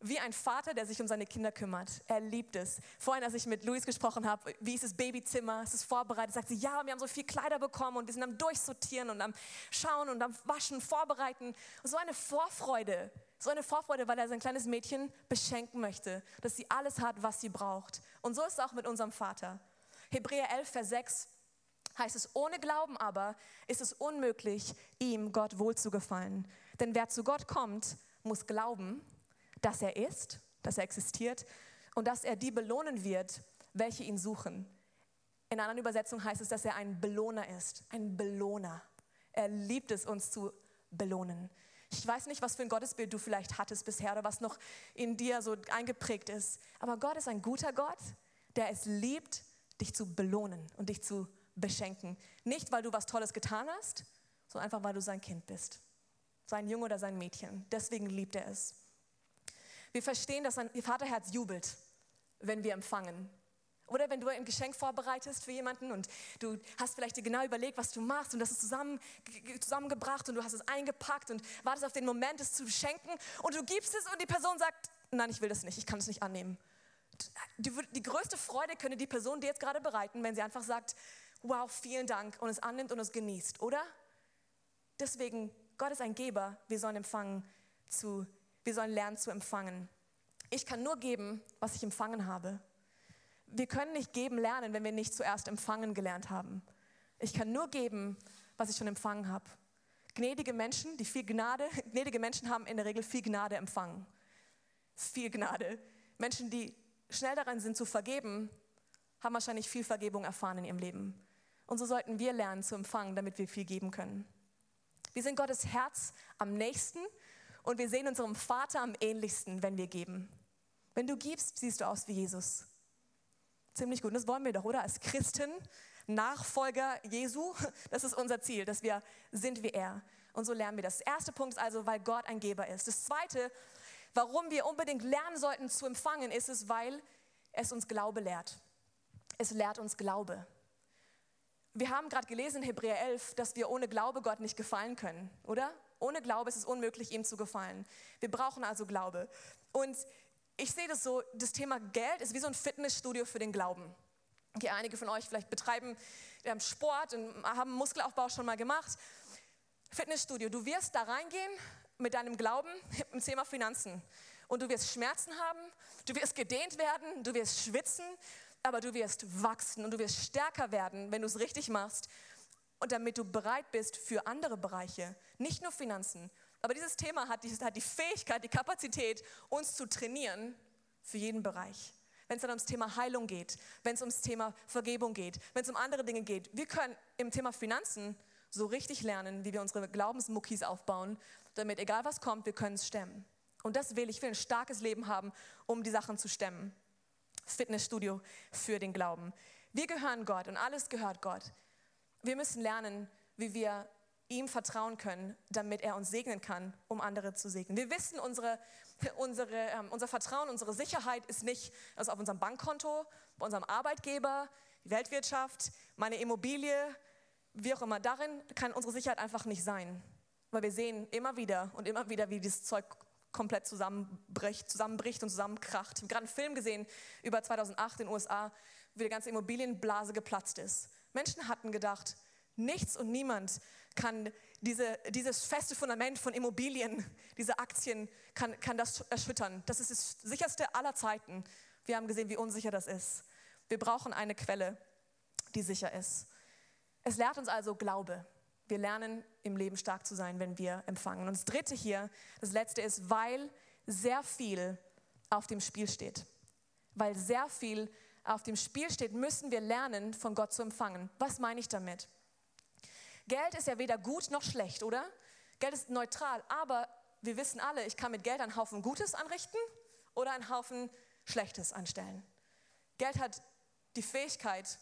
Wie ein Vater, der sich um seine Kinder kümmert. Er liebt es. Vorhin, als ich mit Luis gesprochen habe, wie ist das Babyzimmer? Es ist vorbereitet. Sagt sie, ja, wir haben so viel Kleider bekommen und wir sind am Durchsortieren und am Schauen und am Waschen, Vorbereiten. Und so eine Vorfreude. So eine Vorfreude, weil er sein kleines Mädchen beschenken möchte, dass sie alles hat, was sie braucht. Und so ist es auch mit unserem Vater. Hebräer 11, Vers 6 heißt es, ohne Glauben aber ist es unmöglich, ihm Gott wohlzugefallen. Denn wer zu Gott kommt, muss glauben, dass er ist, dass er existiert und dass er die belohnen wird, welche ihn suchen. In einer anderen Übersetzung heißt es, dass er ein Belohner ist, ein Belohner. Er liebt es, uns zu belohnen. Ich weiß nicht, was für ein Gottesbild du vielleicht hattest bisher oder was noch in dir so eingeprägt ist, aber Gott ist ein guter Gott, der es liebt, dich zu belohnen und dich zu beschenken. Nicht, weil du was Tolles getan hast, sondern einfach, weil du sein Kind bist. Sein Junge oder sein Mädchen. Deswegen liebt er es. Wir verstehen, dass sein Vaterherz jubelt, wenn wir empfangen. Oder wenn du ein Geschenk vorbereitest für jemanden und du hast vielleicht dir genau überlegt, was du machst und das ist zusammen, zusammengebracht und du hast es eingepackt und wartest auf den Moment, es zu schenken und du gibst es und die Person sagt, nein, ich will das nicht, ich kann es nicht annehmen. Die, die größte Freude könnte die Person dir jetzt gerade bereiten, wenn sie einfach sagt, wow, vielen Dank und es annimmt und es genießt, oder? Deswegen, Gott ist ein Geber, wir sollen empfangen zu wir sollen lernen zu empfangen. Ich kann nur geben, was ich empfangen habe. Wir können nicht geben lernen, wenn wir nicht zuerst empfangen gelernt haben. Ich kann nur geben, was ich schon empfangen habe. Gnädige Menschen, die viel Gnade, gnädige Menschen haben in der Regel viel Gnade empfangen. Viel Gnade. Menschen, die schnell daran sind zu vergeben, haben wahrscheinlich viel Vergebung erfahren in ihrem Leben. Und so sollten wir lernen zu empfangen, damit wir viel geben können. Wir sind Gottes Herz am nächsten und wir sehen unserem Vater am ähnlichsten, wenn wir geben. Wenn du gibst, siehst du aus wie Jesus. Ziemlich gut. Und das wollen wir doch, oder? Als Christen, Nachfolger Jesu, das ist unser Ziel, dass wir sind wie er. Und so lernen wir das. Der erste Punkt ist also, weil Gott ein Geber ist. Das zweite, warum wir unbedingt lernen sollten zu empfangen, ist es, weil es uns Glaube lehrt. Es lehrt uns Glaube. Wir haben gerade gelesen in Hebräer 11, dass wir ohne Glaube Gott nicht gefallen können, oder? Ohne Glaube ist es unmöglich, ihm zu gefallen. Wir brauchen also Glaube. Und ich sehe das so, das Thema Geld ist wie so ein Fitnessstudio für den Glauben. Okay, einige von euch vielleicht betreiben Sport und haben Muskelaufbau schon mal gemacht. Fitnessstudio, du wirst da reingehen mit deinem Glauben im Thema Finanzen. Und du wirst Schmerzen haben, du wirst gedehnt werden, du wirst schwitzen, aber du wirst wachsen und du wirst stärker werden, wenn du es richtig machst und damit du bereit bist für andere Bereiche, nicht nur Finanzen. Aber dieses Thema hat die, hat die Fähigkeit, die Kapazität, uns zu trainieren für jeden Bereich. Wenn es dann ums Thema Heilung geht, wenn es ums Thema Vergebung geht, wenn es um andere Dinge geht. Wir können im Thema Finanzen so richtig lernen, wie wir unsere Glaubensmuckis aufbauen, damit egal was kommt, wir können es stemmen. Und das will ich, will ein starkes Leben haben, um die Sachen zu stemmen. Fitnessstudio für den Glauben. Wir gehören Gott und alles gehört Gott. Wir müssen lernen, wie wir ihm vertrauen können, damit er uns segnen kann, um andere zu segnen. Wir wissen, unsere, unsere, ähm, unser Vertrauen, unsere Sicherheit ist nicht also auf unserem Bankkonto, bei unserem Arbeitgeber, die Weltwirtschaft, meine Immobilie, wie auch immer. Darin kann unsere Sicherheit einfach nicht sein, weil wir sehen immer wieder und immer wieder, wie dieses Zeug komplett zusammenbricht, zusammenbricht und zusammenkracht. Ich habe gerade einen Film gesehen über 2008 in den USA, wie die ganze Immobilienblase geplatzt ist. Menschen hatten gedacht, nichts und niemand kann diese, dieses feste Fundament von Immobilien, diese Aktien, kann, kann das erschüttern. Das ist das sicherste aller Zeiten. Wir haben gesehen, wie unsicher das ist. Wir brauchen eine Quelle, die sicher ist. Es lehrt uns also Glaube. Wir lernen im Leben stark zu sein, wenn wir empfangen. Und das Dritte hier, das Letzte ist, weil sehr viel auf dem Spiel steht. Weil sehr viel auf dem Spiel steht, müssen wir lernen, von Gott zu empfangen. Was meine ich damit? Geld ist ja weder gut noch schlecht, oder? Geld ist neutral, aber wir wissen alle, ich kann mit Geld einen Haufen Gutes anrichten oder einen Haufen Schlechtes anstellen. Geld hat die Fähigkeit,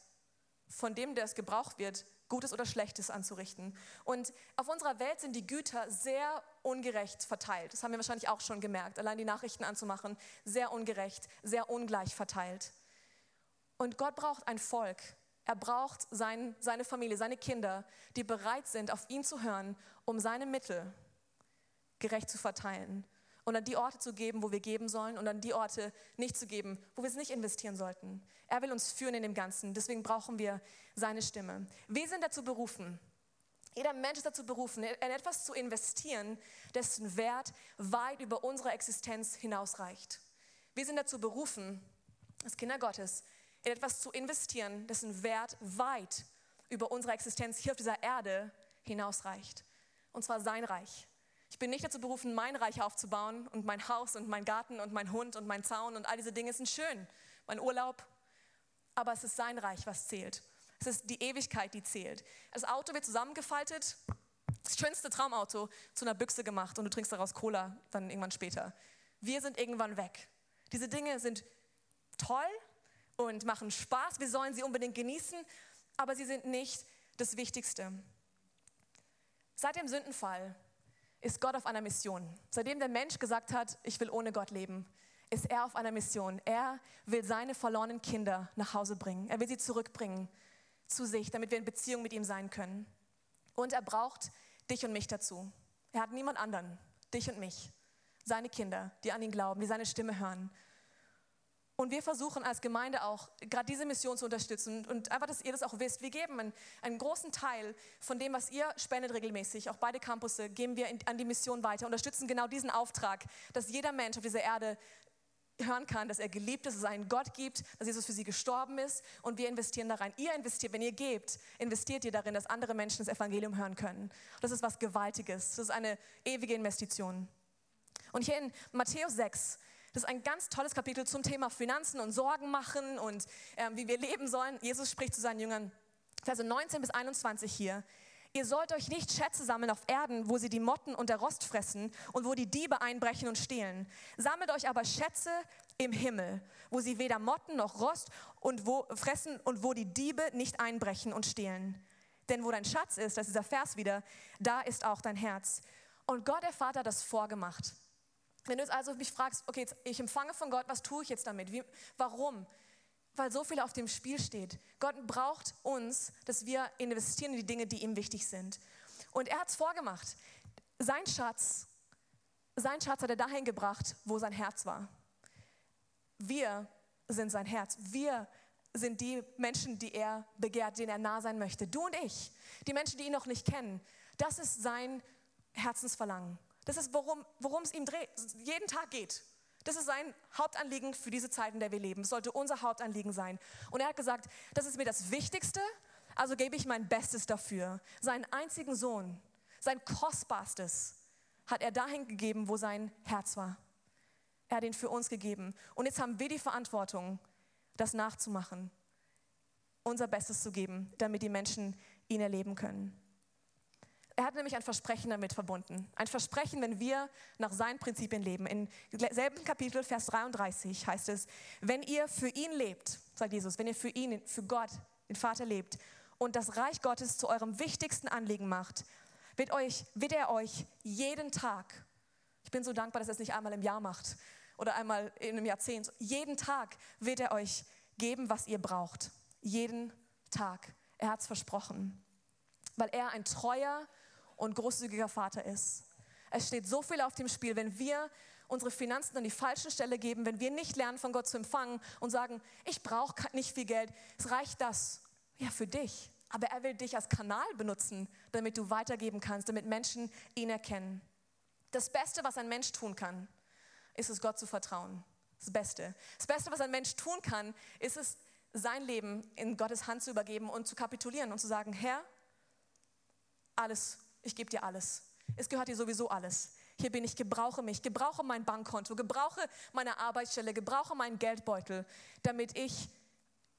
von dem, der es gebraucht wird, Gutes oder Schlechtes anzurichten. Und auf unserer Welt sind die Güter sehr ungerecht verteilt. Das haben wir wahrscheinlich auch schon gemerkt, allein die Nachrichten anzumachen. Sehr ungerecht, sehr ungleich verteilt. Und Gott braucht ein Volk. Er braucht sein, seine Familie, seine Kinder, die bereit sind, auf ihn zu hören, um seine Mittel gerecht zu verteilen. und an die Orte zu geben, wo wir geben sollen und an die Orte nicht zu geben, wo wir es nicht investieren sollten. Er will uns führen in dem Ganzen. Deswegen brauchen wir seine Stimme. Wir sind dazu berufen. Jeder Mensch ist dazu berufen, in etwas zu investieren, dessen Wert weit über unsere Existenz hinausreicht. Wir sind dazu berufen, als Kinder Gottes, in etwas zu investieren, dessen Wert weit über unsere Existenz hier auf dieser Erde hinausreicht. Und zwar sein Reich. Ich bin nicht dazu berufen, mein Reich aufzubauen und mein Haus und mein Garten und mein Hund und mein Zaun und all diese Dinge sind schön. Mein Urlaub. Aber es ist sein Reich, was zählt. Es ist die Ewigkeit, die zählt. Das Auto wird zusammengefaltet, das schönste Traumauto zu einer Büchse gemacht und du trinkst daraus Cola dann irgendwann später. Wir sind irgendwann weg. Diese Dinge sind toll und machen Spaß. Wir sollen sie unbedingt genießen, aber sie sind nicht das Wichtigste. Seit dem Sündenfall ist Gott auf einer Mission. Seitdem der Mensch gesagt hat, ich will ohne Gott leben, ist er auf einer Mission. Er will seine verlorenen Kinder nach Hause bringen. Er will sie zurückbringen zu sich, damit wir in Beziehung mit ihm sein können. Und er braucht dich und mich dazu. Er hat niemand anderen, dich und mich, seine Kinder, die an ihn glauben, die seine Stimme hören. Und wir versuchen als Gemeinde auch, gerade diese Mission zu unterstützen und einfach, dass ihr das auch wisst. Wir geben einen, einen großen Teil von dem, was ihr spendet regelmäßig, auch beide Campusse, geben wir in, an die Mission weiter, unterstützen genau diesen Auftrag, dass jeder Mensch auf dieser Erde hören kann, dass er geliebt ist, dass es einen Gott gibt, dass Jesus für sie gestorben ist und wir investieren da rein. Ihr investiert, wenn ihr gebt, investiert ihr darin, dass andere Menschen das Evangelium hören können. Das ist was Gewaltiges. Das ist eine ewige Investition. Und hier in Matthäus 6, das ist ein ganz tolles Kapitel zum Thema Finanzen und Sorgen machen und äh, wie wir leben sollen. Jesus spricht zu seinen Jüngern, Verse 19 bis 21 hier. Ihr sollt euch nicht Schätze sammeln auf Erden, wo sie die Motten und der Rost fressen und wo die Diebe einbrechen und stehlen. Sammelt euch aber Schätze im Himmel, wo sie weder Motten noch Rost und wo fressen und wo die Diebe nicht einbrechen und stehlen. Denn wo dein Schatz ist, das ist dieser Vers wieder, da ist auch dein Herz. Und Gott, der Vater, hat das vorgemacht. Wenn du jetzt also mich fragst, okay, ich empfange von Gott, was tue ich jetzt damit? Wie, warum? weil so viel auf dem Spiel steht. Gott braucht uns, dass wir investieren in die Dinge, die ihm wichtig sind. Und er hat es vorgemacht. Sein Schatz, sein Schatz hat er dahin gebracht, wo sein Herz war. Wir sind sein Herz. Wir sind die Menschen, die er begehrt, denen er nah sein möchte. Du und ich, die Menschen, die ihn noch nicht kennen. Das ist sein Herzensverlangen. Das ist, worum es ihm dreht, jeden Tag geht. Das ist sein Hauptanliegen für diese Zeit, in der wir leben. Das sollte unser Hauptanliegen sein. Und er hat gesagt, das ist mir das Wichtigste, also gebe ich mein Bestes dafür. Seinen einzigen Sohn, sein Kostbarstes, hat er dahin gegeben, wo sein Herz war. Er hat ihn für uns gegeben. Und jetzt haben wir die Verantwortung, das nachzumachen, unser Bestes zu geben, damit die Menschen ihn erleben können. Er hat nämlich ein Versprechen damit verbunden. Ein Versprechen, wenn wir nach seinen Prinzipien leben. Im selben Kapitel, Vers 33 heißt es, wenn ihr für ihn lebt, sagt Jesus, wenn ihr für ihn, für Gott, den Vater lebt und das Reich Gottes zu eurem wichtigsten Anliegen macht, wird, euch, wird er euch jeden Tag, ich bin so dankbar, dass er es nicht einmal im Jahr macht oder einmal in einem Jahrzehnt, jeden Tag wird er euch geben, was ihr braucht. Jeden Tag. Er hat es versprochen. Weil er ein treuer und großzügiger Vater ist. Es steht so viel auf dem Spiel, wenn wir unsere Finanzen an die falsche Stelle geben, wenn wir nicht lernen, von Gott zu empfangen und sagen, ich brauche nicht viel Geld, es reicht das, ja, für dich. Aber er will dich als Kanal benutzen, damit du weitergeben kannst, damit Menschen ihn erkennen. Das Beste, was ein Mensch tun kann, ist es, Gott zu vertrauen. Das Beste. Das Beste, was ein Mensch tun kann, ist es, sein Leben in Gottes Hand zu übergeben und zu kapitulieren und zu sagen, Herr, alles ich gebe dir alles. Es gehört dir sowieso alles. Hier bin ich, gebrauche mich, gebrauche mein Bankkonto, gebrauche meine Arbeitsstelle, gebrauche meinen Geldbeutel, damit ich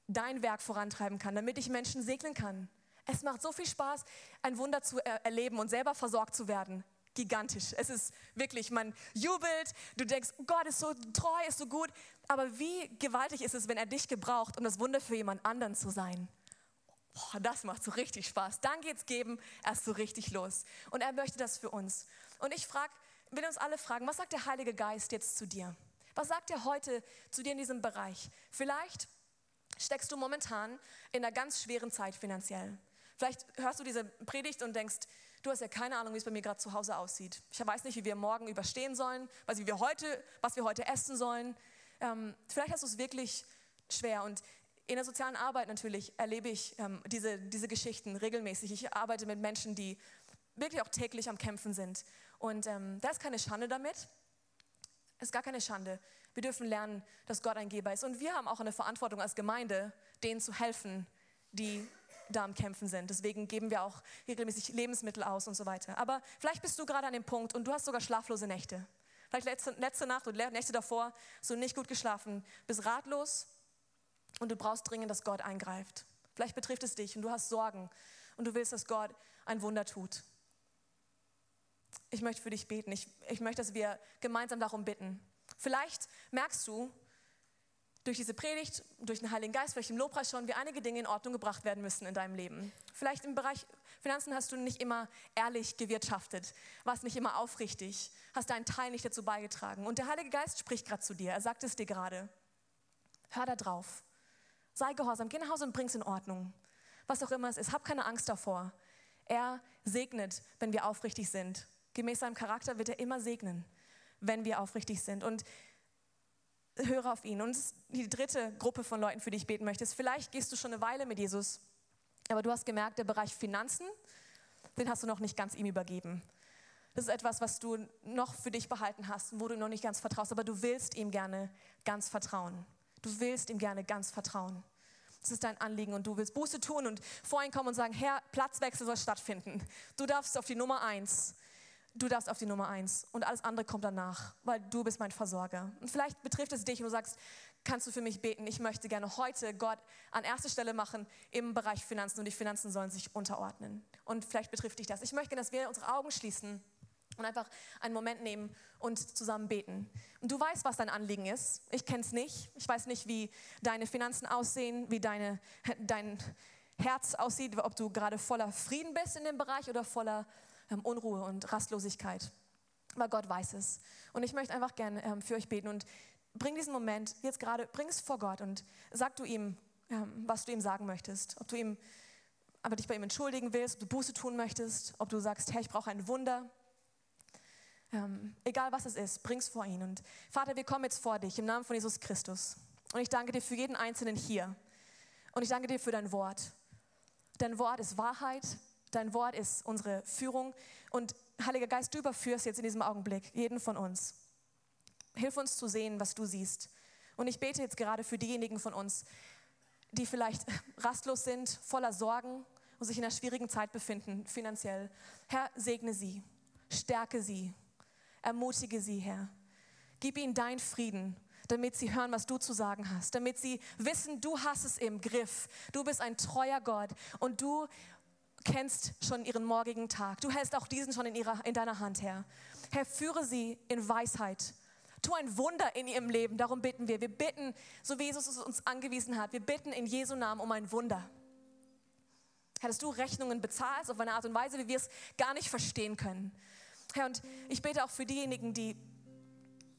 dein Werk vorantreiben kann, damit ich Menschen segnen kann. Es macht so viel Spaß, ein Wunder zu erleben und selber versorgt zu werden. Gigantisch. Es ist wirklich, man jubelt, du denkst, Gott ist so treu, ist so gut. Aber wie gewaltig ist es, wenn er dich gebraucht, um das Wunder für jemand anderen zu sein? Boah, das macht so richtig Spaß. Dann geht's geben erst so richtig los. Und er möchte das für uns. Und ich frage, will uns alle fragen, was sagt der Heilige Geist jetzt zu dir? Was sagt er heute zu dir in diesem Bereich? Vielleicht steckst du momentan in einer ganz schweren Zeit finanziell. Vielleicht hörst du diese Predigt und denkst, du hast ja keine Ahnung, wie es bei mir gerade zu Hause aussieht. Ich weiß nicht, wie wir morgen überstehen sollen, wie wir heute, was wir heute essen sollen. Ähm, vielleicht hast du es wirklich schwer. Und in der sozialen Arbeit natürlich erlebe ich ähm, diese, diese Geschichten regelmäßig. Ich arbeite mit Menschen, die wirklich auch täglich am Kämpfen sind. Und ähm, da ist keine Schande damit. Es ist gar keine Schande. Wir dürfen lernen, dass Gott ein Geber ist. Und wir haben auch eine Verantwortung als Gemeinde, denen zu helfen, die da am Kämpfen sind. Deswegen geben wir auch regelmäßig Lebensmittel aus und so weiter. Aber vielleicht bist du gerade an dem Punkt und du hast sogar schlaflose Nächte. Vielleicht letzte, letzte Nacht oder Nächte davor so nicht gut geschlafen, bist ratlos und du brauchst dringend, dass Gott eingreift. Vielleicht betrifft es dich und du hast Sorgen und du willst, dass Gott ein Wunder tut. Ich möchte für dich beten. Ich, ich möchte, dass wir gemeinsam darum bitten. Vielleicht merkst du, durch diese Predigt, durch den Heiligen Geist, vielleicht im Lobpreis schon, wie einige Dinge in Ordnung gebracht werden müssen in deinem Leben. Vielleicht im Bereich Finanzen hast du nicht immer ehrlich gewirtschaftet, warst nicht immer aufrichtig, hast deinen Teil nicht dazu beigetragen. Und der Heilige Geist spricht gerade zu dir, er sagt es dir gerade. Hör da drauf. Sei gehorsam, geh nach Hause und bring es in Ordnung. Was auch immer es ist, hab keine Angst davor. Er segnet, wenn wir aufrichtig sind. Gemäß seinem Charakter wird er immer segnen, wenn wir aufrichtig sind. Und höre auf ihn. Und die dritte Gruppe von Leuten, für die ich beten möchte, ist, vielleicht gehst du schon eine Weile mit Jesus, aber du hast gemerkt, der Bereich Finanzen, den hast du noch nicht ganz ihm übergeben. Das ist etwas, was du noch für dich behalten hast, wo du noch nicht ganz vertraust, aber du willst ihm gerne ganz vertrauen. Du willst ihm gerne ganz vertrauen. Das ist dein Anliegen und du willst Buße tun und vor ihn kommen und sagen, Herr, Platzwechsel soll stattfinden. Du darfst auf die Nummer eins du darfst auf die Nummer eins und alles andere kommt danach, weil du bist mein Versorger. Und vielleicht betrifft es dich und du sagst, kannst du für mich beten? Ich möchte gerne heute Gott an erste Stelle machen im Bereich Finanzen und die Finanzen sollen sich unterordnen. Und vielleicht betrifft dich das. Ich möchte, dass wir unsere Augen schließen und einfach einen Moment nehmen und zusammen beten. Und du weißt, was dein Anliegen ist. Ich kenne es nicht. Ich weiß nicht, wie deine Finanzen aussehen, wie deine, dein Herz aussieht, ob du gerade voller Frieden bist in dem Bereich oder voller ähm, Unruhe und Rastlosigkeit. Aber Gott weiß es. Und ich möchte einfach gerne ähm, für euch beten und bring diesen Moment jetzt gerade, bring es vor Gott und sag du ihm, ähm, was du ihm sagen möchtest. Ob du ihm, aber dich bei ihm entschuldigen willst, ob du Buße tun möchtest, ob du sagst, Herr, ich brauche ein Wunder. Ähm, egal was es ist, bring es vor ihn. Und Vater, wir kommen jetzt vor dich im Namen von Jesus Christus. Und ich danke dir für jeden Einzelnen hier. Und ich danke dir für dein Wort. Dein Wort ist Wahrheit. Dein Wort ist unsere Führung. Und Heiliger Geist, du überführst jetzt in diesem Augenblick jeden von uns. Hilf uns zu sehen, was du siehst. Und ich bete jetzt gerade für diejenigen von uns, die vielleicht rastlos sind, voller Sorgen und sich in einer schwierigen Zeit befinden, finanziell. Herr, segne sie, stärke sie, ermutige sie, Herr. Gib ihnen deinen Frieden, damit sie hören, was du zu sagen hast, damit sie wissen, du hast es im Griff. Du bist ein treuer Gott und du kennst schon ihren morgigen Tag. Du hältst auch diesen schon in, ihrer, in deiner Hand, Herr. Herr, führe sie in Weisheit. Tu ein Wunder in ihrem Leben. Darum bitten wir. Wir bitten, so wie Jesus es uns angewiesen hat, wir bitten in Jesu Namen um ein Wunder. Herr, dass du Rechnungen bezahlst auf eine Art und Weise, wie wir es gar nicht verstehen können. Herr, und ich bete auch für diejenigen, die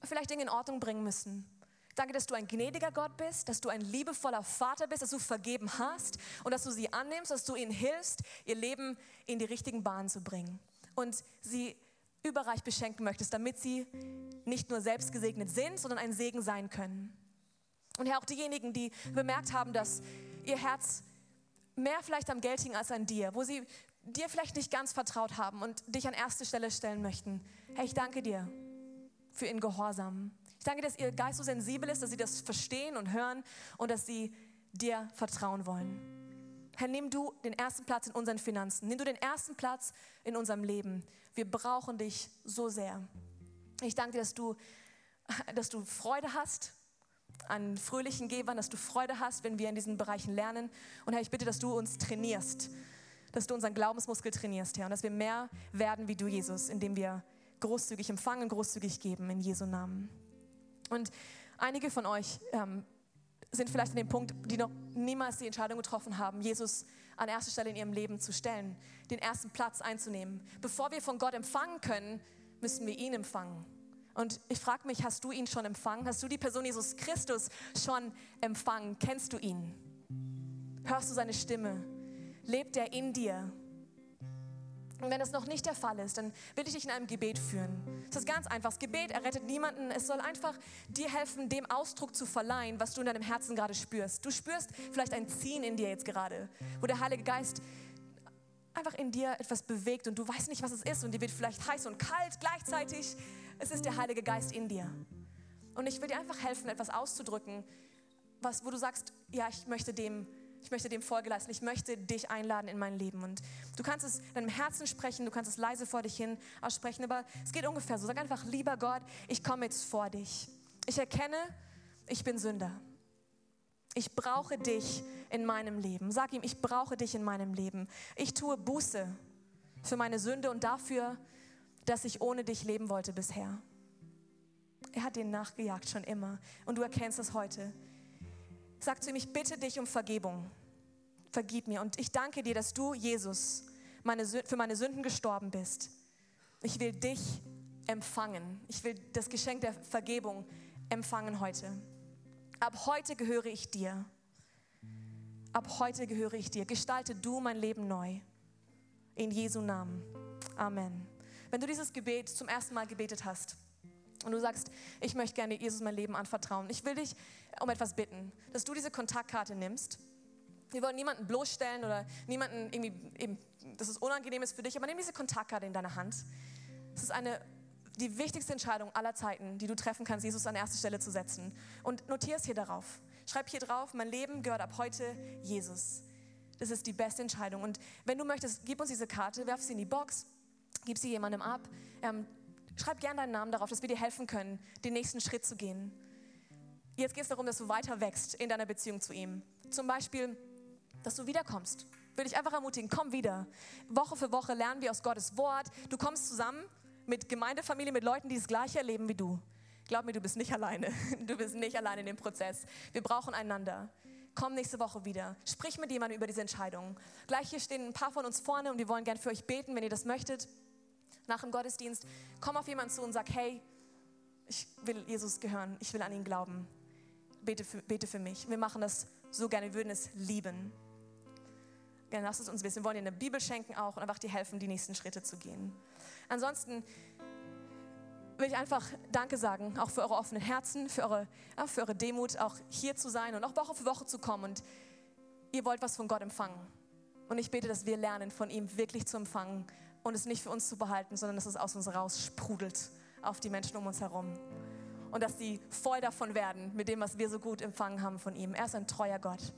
vielleicht Dinge in Ordnung bringen müssen Danke, dass du ein gnädiger Gott bist, dass du ein liebevoller Vater bist, dass du vergeben hast und dass du sie annimmst, dass du ihnen hilfst, ihr Leben in die richtigen Bahnen zu bringen und sie überreich beschenken möchtest, damit sie nicht nur selbst gesegnet sind, sondern ein Segen sein können. Und Herr, auch diejenigen, die bemerkt haben, dass ihr Herz mehr vielleicht am Geld hing als an dir, wo sie dir vielleicht nicht ganz vertraut haben und dich an erste Stelle stellen möchten. Herr, ich danke dir für ihren Gehorsam. Ich danke, dass ihr Geist so sensibel ist, dass sie das verstehen und hören und dass sie dir vertrauen wollen. Herr, nimm du den ersten Platz in unseren Finanzen. Nimm du den ersten Platz in unserem Leben. Wir brauchen dich so sehr. Ich danke dir, dass du, dass du Freude hast an fröhlichen Gebern, dass du Freude hast, wenn wir in diesen Bereichen lernen. Und Herr, ich bitte, dass du uns trainierst, dass du unseren Glaubensmuskel trainierst, Herr, und dass wir mehr werden wie du, Jesus, indem wir großzügig empfangen, großzügig geben, in Jesu Namen. Und einige von euch ähm, sind vielleicht an dem Punkt, die noch niemals die Entscheidung getroffen haben, Jesus an erster Stelle in ihrem Leben zu stellen, den ersten Platz einzunehmen. Bevor wir von Gott empfangen können, müssen wir ihn empfangen. Und ich frage mich, hast du ihn schon empfangen? Hast du die Person Jesus Christus schon empfangen? Kennst du ihn? Hörst du seine Stimme? Lebt er in dir? Und wenn das noch nicht der Fall ist, dann will ich dich in einem Gebet führen. Es ist ganz einfach. Das Gebet errettet niemanden. Es soll einfach dir helfen, dem Ausdruck zu verleihen, was du in deinem Herzen gerade spürst. Du spürst vielleicht ein Ziehen in dir jetzt gerade, wo der Heilige Geist einfach in dir etwas bewegt und du weißt nicht, was es ist und dir wird vielleicht heiß und kalt gleichzeitig. Es ist der Heilige Geist in dir. Und ich will dir einfach helfen, etwas auszudrücken, was, wo du sagst, ja, ich möchte dem ich möchte dem Folge leisten. Ich möchte dich einladen in mein Leben. Und du kannst es in deinem Herzen sprechen, du kannst es leise vor dich hin aussprechen, aber es geht ungefähr so. Sag einfach, lieber Gott, ich komme jetzt vor dich. Ich erkenne, ich bin Sünder. Ich brauche dich in meinem Leben. Sag ihm, ich brauche dich in meinem Leben. Ich tue Buße für meine Sünde und dafür, dass ich ohne dich leben wollte bisher. Er hat dir nachgejagt schon immer und du erkennst es heute. Sag zu ihm, ich bitte dich um Vergebung. Vergib mir. Und ich danke dir, dass du, Jesus, meine, für meine Sünden gestorben bist. Ich will dich empfangen. Ich will das Geschenk der Vergebung empfangen heute. Ab heute gehöre ich dir. Ab heute gehöre ich dir. Gestalte du mein Leben neu. In Jesu Namen. Amen. Wenn du dieses Gebet zum ersten Mal gebetet hast, und du sagst, ich möchte gerne Jesus mein Leben anvertrauen. Ich will dich um etwas bitten, dass du diese Kontaktkarte nimmst. Wir wollen niemanden bloßstellen oder niemanden irgendwie, eben, dass es unangenehm ist für dich, aber nimm diese Kontaktkarte in deine Hand. Es ist eine, die wichtigste Entscheidung aller Zeiten, die du treffen kannst, Jesus an erste Stelle zu setzen. Und notier es hier darauf. Schreib hier drauf, mein Leben gehört ab heute Jesus. Das ist die beste Entscheidung. Und wenn du möchtest, gib uns diese Karte, werf sie in die Box, gib sie jemandem ab. Ähm, Schreib gerne deinen Namen darauf, dass wir dir helfen können, den nächsten Schritt zu gehen. Jetzt geht es darum, dass du weiter wächst in deiner Beziehung zu ihm. Zum Beispiel, dass du wiederkommst. Will ich einfach ermutigen, komm wieder. Woche für Woche lernen wir aus Gottes Wort. Du kommst zusammen mit Gemeindefamilie, mit Leuten, die das Gleiche erleben wie du. Glaub mir, du bist nicht alleine. Du bist nicht alleine in dem Prozess. Wir brauchen einander. Komm nächste Woche wieder. Sprich mit jemandem über diese Entscheidung. Gleich hier stehen ein paar von uns vorne und wir wollen gern für euch beten, wenn ihr das möchtet nach dem Gottesdienst, komm auf jemanden zu und sag, hey, ich will Jesus gehören, ich will an ihn glauben. Bete für, bete für mich. Wir machen das so gerne, wir würden es lieben. Gerne lasst es uns wissen. Wir wollen dir eine Bibel schenken auch und einfach dir helfen, die nächsten Schritte zu gehen. Ansonsten will ich einfach Danke sagen, auch für eure offenen Herzen, für eure, für eure Demut, auch hier zu sein und auch Woche für Woche zu kommen. Und ihr wollt was von Gott empfangen. Und ich bete, dass wir lernen, von ihm wirklich zu empfangen und es nicht für uns zu behalten, sondern dass es aus uns raus sprudelt auf die Menschen um uns herum. Und dass sie voll davon werden mit dem, was wir so gut empfangen haben von ihm. Er ist ein treuer Gott.